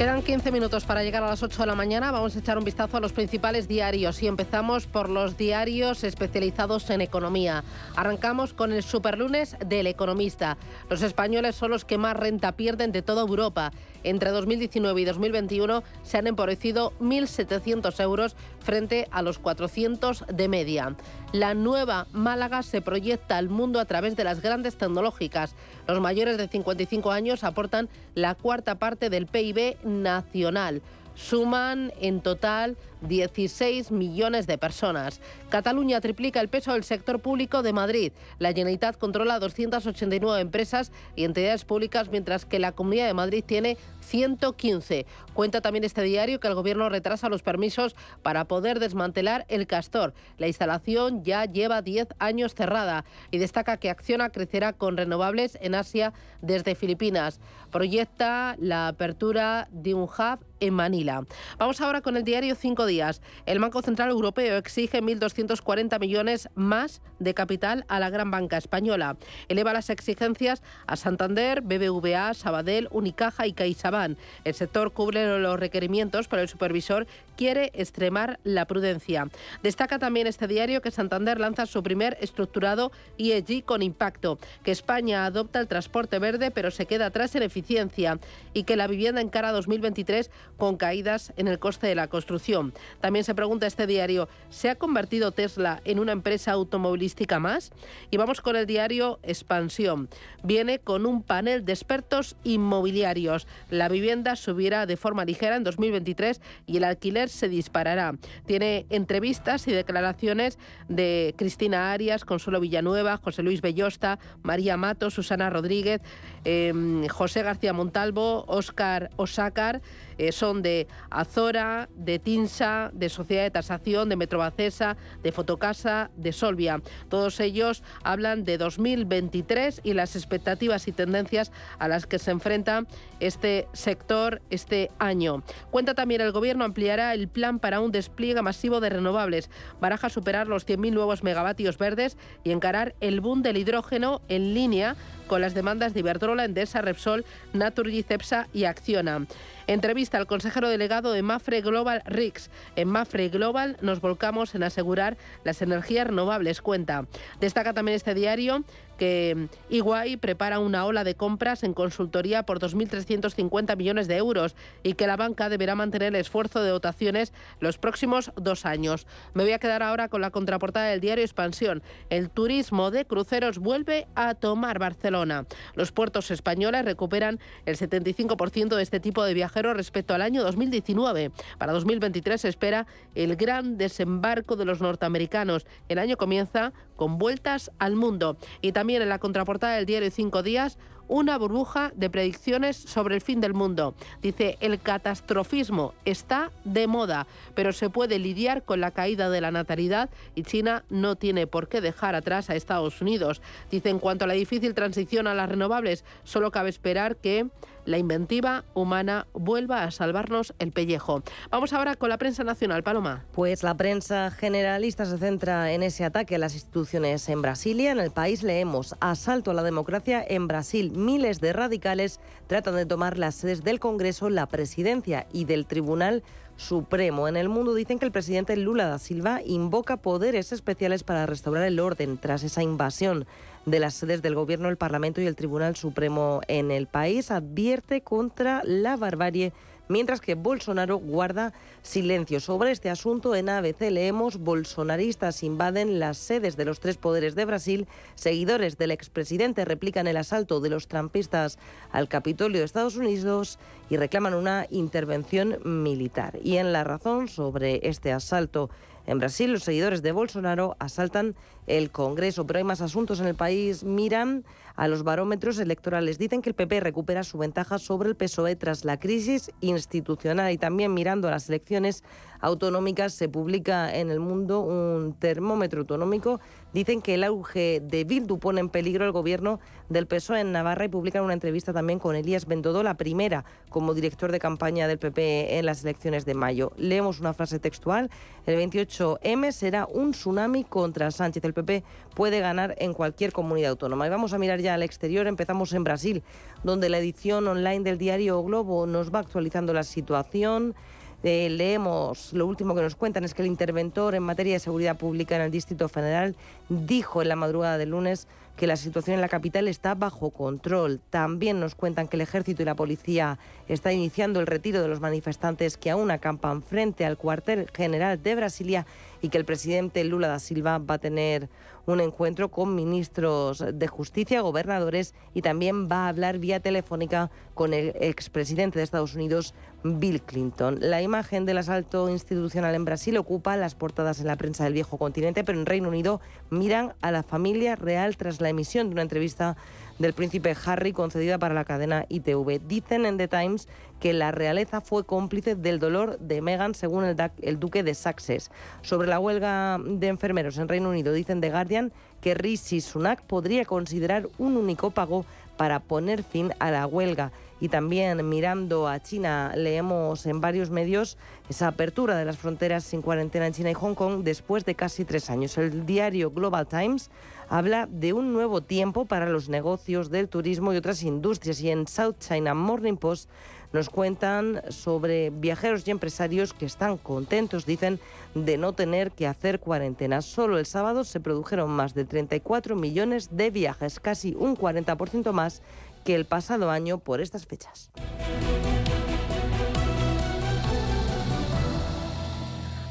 Speaker 1: Quedan 15 minutos para llegar a las 8 de la mañana. Vamos a echar un vistazo a los principales diarios y empezamos por los diarios especializados en economía. Arrancamos con el superlunes del Economista. Los españoles son los que más renta pierden de toda Europa. Entre 2019 y 2021 se han empobrecido 1.700 euros frente a los 400 de media. La nueva Málaga se proyecta al mundo a través de las grandes tecnológicas. Los mayores de 55 años aportan la cuarta parte del PIB nacional suman en total 16 millones de personas. Cataluña triplica el peso del sector público de Madrid. La Generalitat controla 289 empresas y entidades públicas, mientras que la Comunidad de Madrid tiene 115. Cuenta también este diario que el Gobierno retrasa los permisos para poder desmantelar el Castor. La instalación ya lleva 10 años cerrada y destaca que Acciona crecerá con renovables en Asia desde Filipinas. Proyecta la apertura de un hub en Manila. Vamos ahora con el diario Cinco Días. El Banco Central Europeo exige 1.240 millones más de capital a la gran banca española. Eleva las exigencias a Santander, BBVA, Sabadell, Unicaja y CaixaBank. El sector cubre los requerimientos, pero el supervisor quiere extremar la prudencia. Destaca también este diario que Santander lanza su primer estructurado ESG con impacto, que España adopta el transporte verde pero se queda atrás en eficiencia y que la vivienda encara 2023 con caídas en el coste de la construcción. También se pregunta este diario, ¿se ha convertido Tesla en una empresa automovilística más? Y vamos con el diario Expansión. Viene con un panel de expertos inmobiliarios. La vivienda subirá de forma ligera en 2023 y el alquiler se disparará. Tiene entrevistas y declaraciones de Cristina Arias, Consuelo Villanueva, José Luis Bellosta, María Mato, Susana Rodríguez, eh, José García Montalvo, Óscar Osácar. Eh, son de Azora, de Tinsa, de Sociedad de Tasación, de Metrobacesa, de Fotocasa, de Solvia. Todos ellos hablan de 2023 y las expectativas y tendencias a las que se enfrenta este sector este año. Cuenta también el Gobierno ampliará el plan para un despliegue masivo de renovables. Baraja superar los 100.000 nuevos megavatios verdes y encarar el boom del hidrógeno en línea con las demandas de Iberdrola, Endesa, Repsol, Naturgy, Cepsa y Acciona. Entrevista al consejero delegado de Mafre Global RIX. En Mafre Global nos volcamos en asegurar las energías renovables, cuenta. Destaca también este diario que Iguay prepara una ola de compras en consultoría por 2.350 millones de euros y que la banca deberá mantener el esfuerzo de dotaciones los próximos dos años. Me voy a quedar ahora con la contraportada del diario Expansión. El turismo de cruceros vuelve a tomar Barcelona. Los puertos españoles recuperan el 75% de este tipo de viajeros respecto al año 2019. Para 2023 se espera el gran desembarco de los norteamericanos. El año comienza con vueltas al mundo. Y también en la contraportada del diario Cinco Días, una burbuja de predicciones sobre el fin del mundo. Dice, el catastrofismo está de moda, pero se puede lidiar con la caída de la natalidad y China no tiene por qué dejar atrás a Estados Unidos. Dice, en cuanto a la difícil transición a las renovables, solo cabe esperar que la inventiva humana vuelva a salvarnos el pellejo. Vamos ahora con la prensa nacional, Paloma.
Speaker 10: Pues la prensa generalista se centra en ese ataque a las instituciones en Brasilia. En el país leemos asalto a la democracia en Brasil. Miles de radicales tratan de tomar las sedes del Congreso, la presidencia y del Tribunal Supremo. En el mundo dicen que el presidente Lula da Silva invoca poderes especiales para restaurar el orden tras esa invasión de las sedes del Gobierno, el Parlamento y el Tribunal Supremo en el país. Advierte contra la barbarie mientras que Bolsonaro guarda silencio. Sobre este asunto en ABC leemos bolsonaristas invaden las sedes de los tres poderes de Brasil, seguidores del expresidente replican el asalto de los trampistas al Capitolio de Estados Unidos y reclaman una intervención militar. Y en la razón sobre este asalto en Brasil, los seguidores de Bolsonaro asaltan el Congreso, pero hay más asuntos en el país. Miran a los barómetros electorales. Dicen que el PP recupera su ventaja sobre el PSOE tras la crisis institucional y también mirando a las elecciones autonómicas se publica en el mundo un termómetro autonómico. Dicen que el auge de Bildu pone en peligro el gobierno del PSOE en Navarra y publican una entrevista también con Elías Bendodo, la primera como director de campaña del PP en las elecciones de mayo. Leemos una frase textual. El 28M será un tsunami contra Sánchez. El PP puede ganar en cualquier comunidad autónoma. Y vamos a mirar ya al exterior. Empezamos en Brasil, donde la edición online del diario Globo nos va actualizando la situación. Eh, leemos, lo último que nos cuentan es que el interventor en materia de seguridad pública en el Distrito Federal dijo en la madrugada del lunes que la situación en la capital está bajo control. También nos cuentan que el ejército y la policía están iniciando el retiro de los manifestantes que aún acampan frente al cuartel general de Brasilia y que el presidente Lula da Silva va a tener un encuentro con ministros de justicia, gobernadores y también va a hablar vía telefónica con el expresidente de Estados Unidos, Bill Clinton. La imagen del asalto institucional en Brasil ocupa las portadas en la prensa del viejo continente, pero en Reino Unido miran a la familia real tras la emisión de una entrevista del príncipe Harry concedida para la cadena ITV. Dicen en The Times que la realeza fue cómplice del dolor de Meghan, según el, duque de Sussex. Sobre la huelga de enfermeros en Reino Unido, dicen The Guardian que Rishi Sunak podría considerar un único pago para poner fin a la huelga. Y también mirando a China, leemos en varios medios esa apertura de las fronteras sin cuarentena en China y Hong Kong después de casi tres años. El diario Global Times habla de un nuevo tiempo para los negocios del turismo y otras industrias. Y en South China Morning Post nos cuentan sobre viajeros y empresarios que están contentos, dicen, de no tener que hacer cuarentena. Solo el sábado se produjeron más de 34 millones de viajes, casi un 40% más que el pasado año por estas fechas.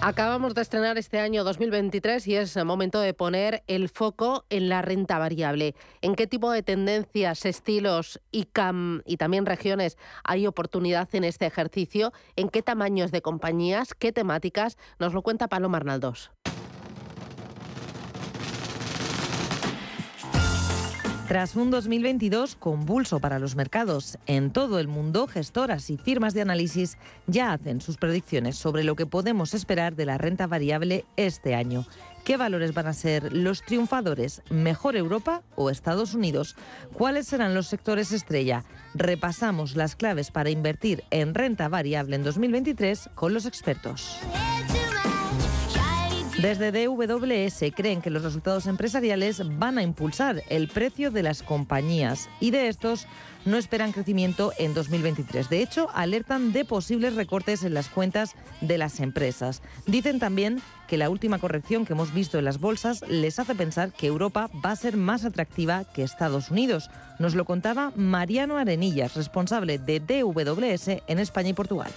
Speaker 1: Acabamos de estrenar este año 2023 y es momento de poner el foco en la renta variable. ¿En qué tipo de tendencias, estilos y, y también regiones hay oportunidad en este ejercicio? ¿En qué tamaños de compañías? ¿Qué temáticas? Nos lo cuenta Paloma Arnaldos.
Speaker 24: Tras un 2022 convulso para los mercados en todo el mundo, gestoras y firmas de análisis ya hacen sus predicciones sobre lo que podemos esperar de la renta variable este año. ¿Qué valores van a ser los triunfadores? ¿Mejor Europa o Estados Unidos? ¿Cuáles serán los sectores estrella? Repasamos las claves para invertir en renta variable en 2023 con los expertos. Desde DWS creen que los resultados empresariales van a impulsar el precio de las compañías y de estos no esperan crecimiento en 2023. De hecho, alertan de posibles recortes en las cuentas de las empresas. Dicen también que la última corrección que hemos visto en las bolsas les hace pensar que Europa va a ser más atractiva que Estados Unidos. Nos lo contaba Mariano Arenillas, responsable de DWS en España y Portugal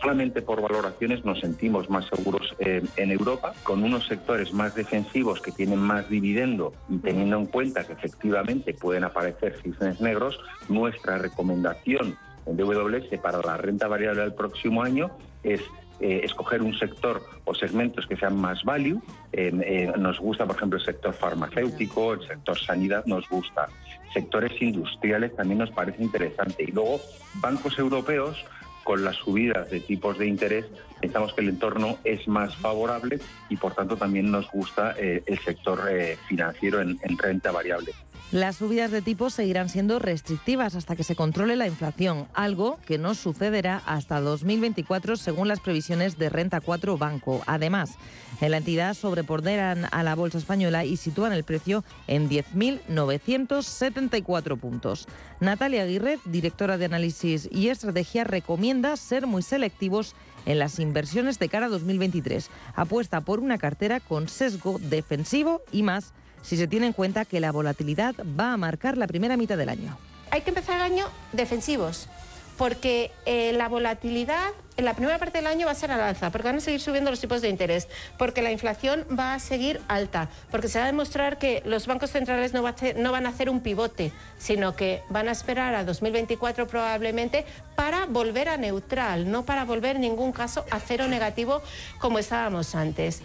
Speaker 25: solamente por valoraciones nos sentimos más seguros eh, en Europa, con unos sectores más defensivos que tienen más dividendo teniendo en cuenta que efectivamente pueden aparecer cisnes negros, nuestra recomendación en DWS para la renta variable del próximo año es eh, escoger un sector o segmentos que sean más value. Eh, nos gusta, por ejemplo, el sector farmacéutico, el sector sanidad nos gusta. Sectores industriales también nos parece interesante. Y luego, bancos europeos con las subidas de tipos de interés, pensamos que el entorno es más favorable y por tanto también nos gusta eh, el sector eh, financiero en, en renta variable.
Speaker 24: Las subidas de tipos seguirán siendo restrictivas hasta que se controle la inflación, algo que no sucederá hasta 2024 según las previsiones de Renta 4 Banco. Además, en la entidad sobreponderan a la bolsa española y sitúan el precio en 10.974 puntos. Natalia Aguirre, directora de análisis y estrategia, recomienda ser muy selectivos en las inversiones de cara a 2023. Apuesta por una cartera con sesgo defensivo y más si se tiene en cuenta que la volatilidad va a marcar la primera mitad del año.
Speaker 26: Hay que empezar el año defensivos
Speaker 27: porque eh, la volatilidad en la primera parte del año va a ser al alza, porque van a seguir subiendo los tipos de interés, porque la inflación va a seguir alta, porque se va a demostrar que los bancos centrales no, no van a hacer un pivote, sino que van a esperar a 2024 probablemente para volver a neutral, no para volver en ningún caso a cero negativo como estábamos antes.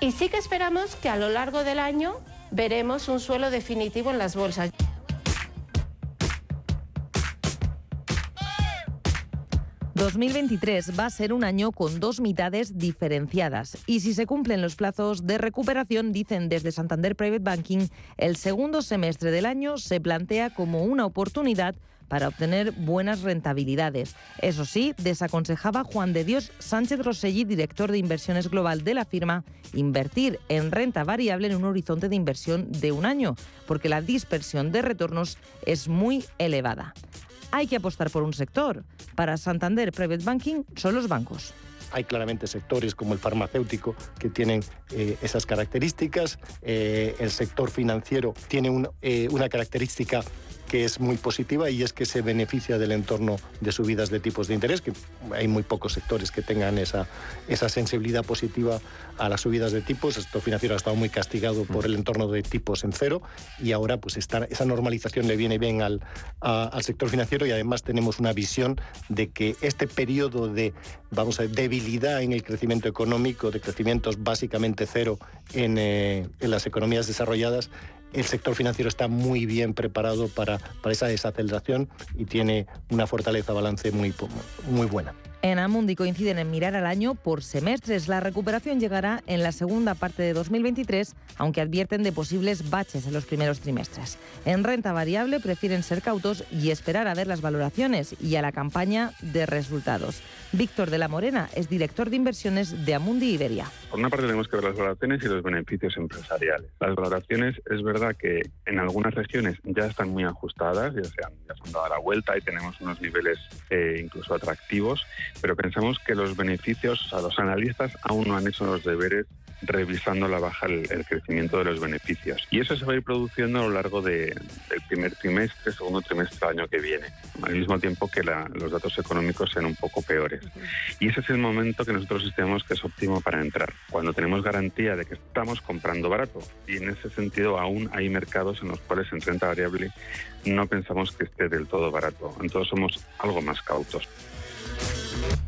Speaker 27: Y sí que esperamos que a lo largo del año veremos un suelo definitivo en las bolsas.
Speaker 10: 2023 va a ser un año con dos mitades diferenciadas y si se cumplen los plazos de recuperación, dicen desde Santander Private Banking, el segundo semestre del año se plantea como una oportunidad para obtener buenas rentabilidades. Eso sí, desaconsejaba Juan de Dios Sánchez Roselli, director de inversiones global de la firma, invertir en renta variable en un horizonte de inversión de un año, porque la dispersión de retornos es muy elevada hay que apostar por un sector. Para Santander Private Banking son los bancos.
Speaker 26: Hay claramente sectores como el farmacéutico que tienen eh, esas características. Eh, el sector financiero tiene eh, una característica que es muy positiva y es que se beneficia del entorno de subidas de tipos de interés, que hay muy pocos sectores que tengan esa, esa sensibilidad positiva a las subidas de tipos. El sector financiero ha estado muy castigado por el entorno de tipos en cero y ahora pues esa normalización le viene bien al, al sector financiero y además tenemos una visión de que este periodo de vamos a debilidad en el crecimiento económico, de crecimientos básicamente cero en, eh, en las economías desarrolladas, el sector financiero está muy bien preparado para, para esa desaceleración y tiene una fortaleza balance muy, muy buena.
Speaker 10: En Amundi coinciden en mirar al año por semestres. La recuperación llegará en la segunda parte de 2023, aunque advierten de posibles baches en los primeros trimestres. En renta variable prefieren ser cautos y esperar a ver las valoraciones y a la campaña de resultados. Víctor de la Morena es director de inversiones de Amundi Iberia.
Speaker 28: Por una parte tenemos que ver las valoraciones y los beneficios empresariales. Las valoraciones es verdad que en algunas regiones ya están muy ajustadas, ya se han, ya se han dado la vuelta y tenemos unos niveles eh, incluso atractivos pero pensamos que los beneficios, a los analistas aún no han hecho los deberes revisando la baja el, crecimiento de los beneficios. Y eso se va a ir produciendo a lo largo del primer trimestre, segundo trimestre del año que viene, al mismo tiempo que los datos económicos sean un poco peores. Y ese es el momento que nosotros estimamos que es óptimo para entrar, cuando tenemos garantía de que estamos comprando barato. Y en ese sentido aún hay mercados en los cuales en renta variable no pensamos que esté del todo barato. Entonces somos algo más cautos.
Speaker 7: Música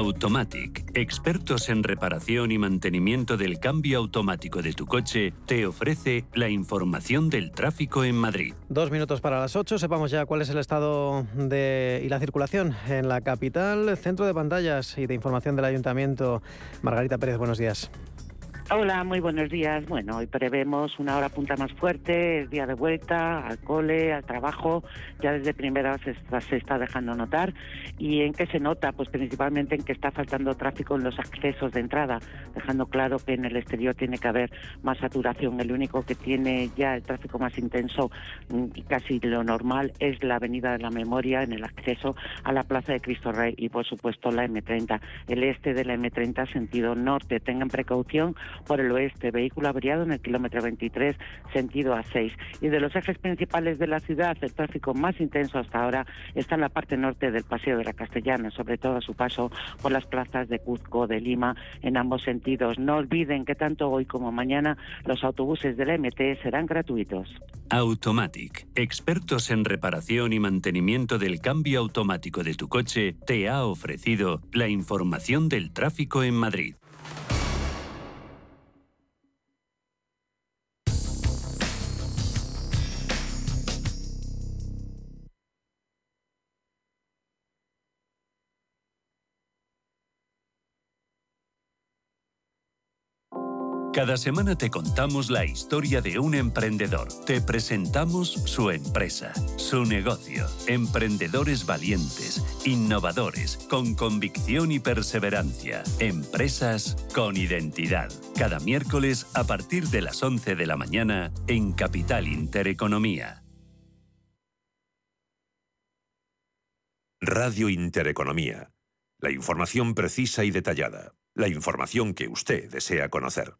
Speaker 7: Automatic, expertos en reparación y mantenimiento del cambio automático de tu coche, te ofrece la información del tráfico en Madrid.
Speaker 5: Dos minutos para las ocho, sepamos ya cuál es el estado de, y la circulación en la capital, centro de pantallas y de información del ayuntamiento. Margarita Pérez, buenos días.
Speaker 29: Hola, muy buenos días. Bueno, hoy prevemos una hora punta más fuerte, es día de vuelta al cole, al trabajo, ya desde primera se está, se está dejando notar. ¿Y en qué se nota? Pues principalmente en que está faltando tráfico en los accesos de entrada, dejando claro que en el exterior tiene que haber más saturación. El único que tiene ya el tráfico más intenso mm, y casi lo normal es la Avenida de la Memoria en el acceso a la Plaza de Cristo Rey y por supuesto la M30. El este de la M30 sentido norte. Tengan precaución por el oeste, vehículo averiado en el kilómetro 23, sentido A6. Y de los ejes principales de la ciudad, el tráfico más intenso hasta ahora está en la parte norte del Paseo de la Castellana, sobre todo a su paso por las plazas de Cuzco, de Lima, en ambos sentidos. No olviden que tanto hoy como mañana los autobuses del MT serán gratuitos.
Speaker 7: Automatic, expertos en reparación y mantenimiento del cambio automático de tu coche, te ha ofrecido la información del tráfico en Madrid. Cada semana te contamos la historia de un emprendedor. Te presentamos su empresa, su negocio. Emprendedores valientes, innovadores, con convicción y perseverancia. Empresas con identidad. Cada miércoles a partir de las 11 de la mañana en Capital Intereconomía.
Speaker 9: Radio Intereconomía. La información precisa y detallada. La información que usted desea conocer.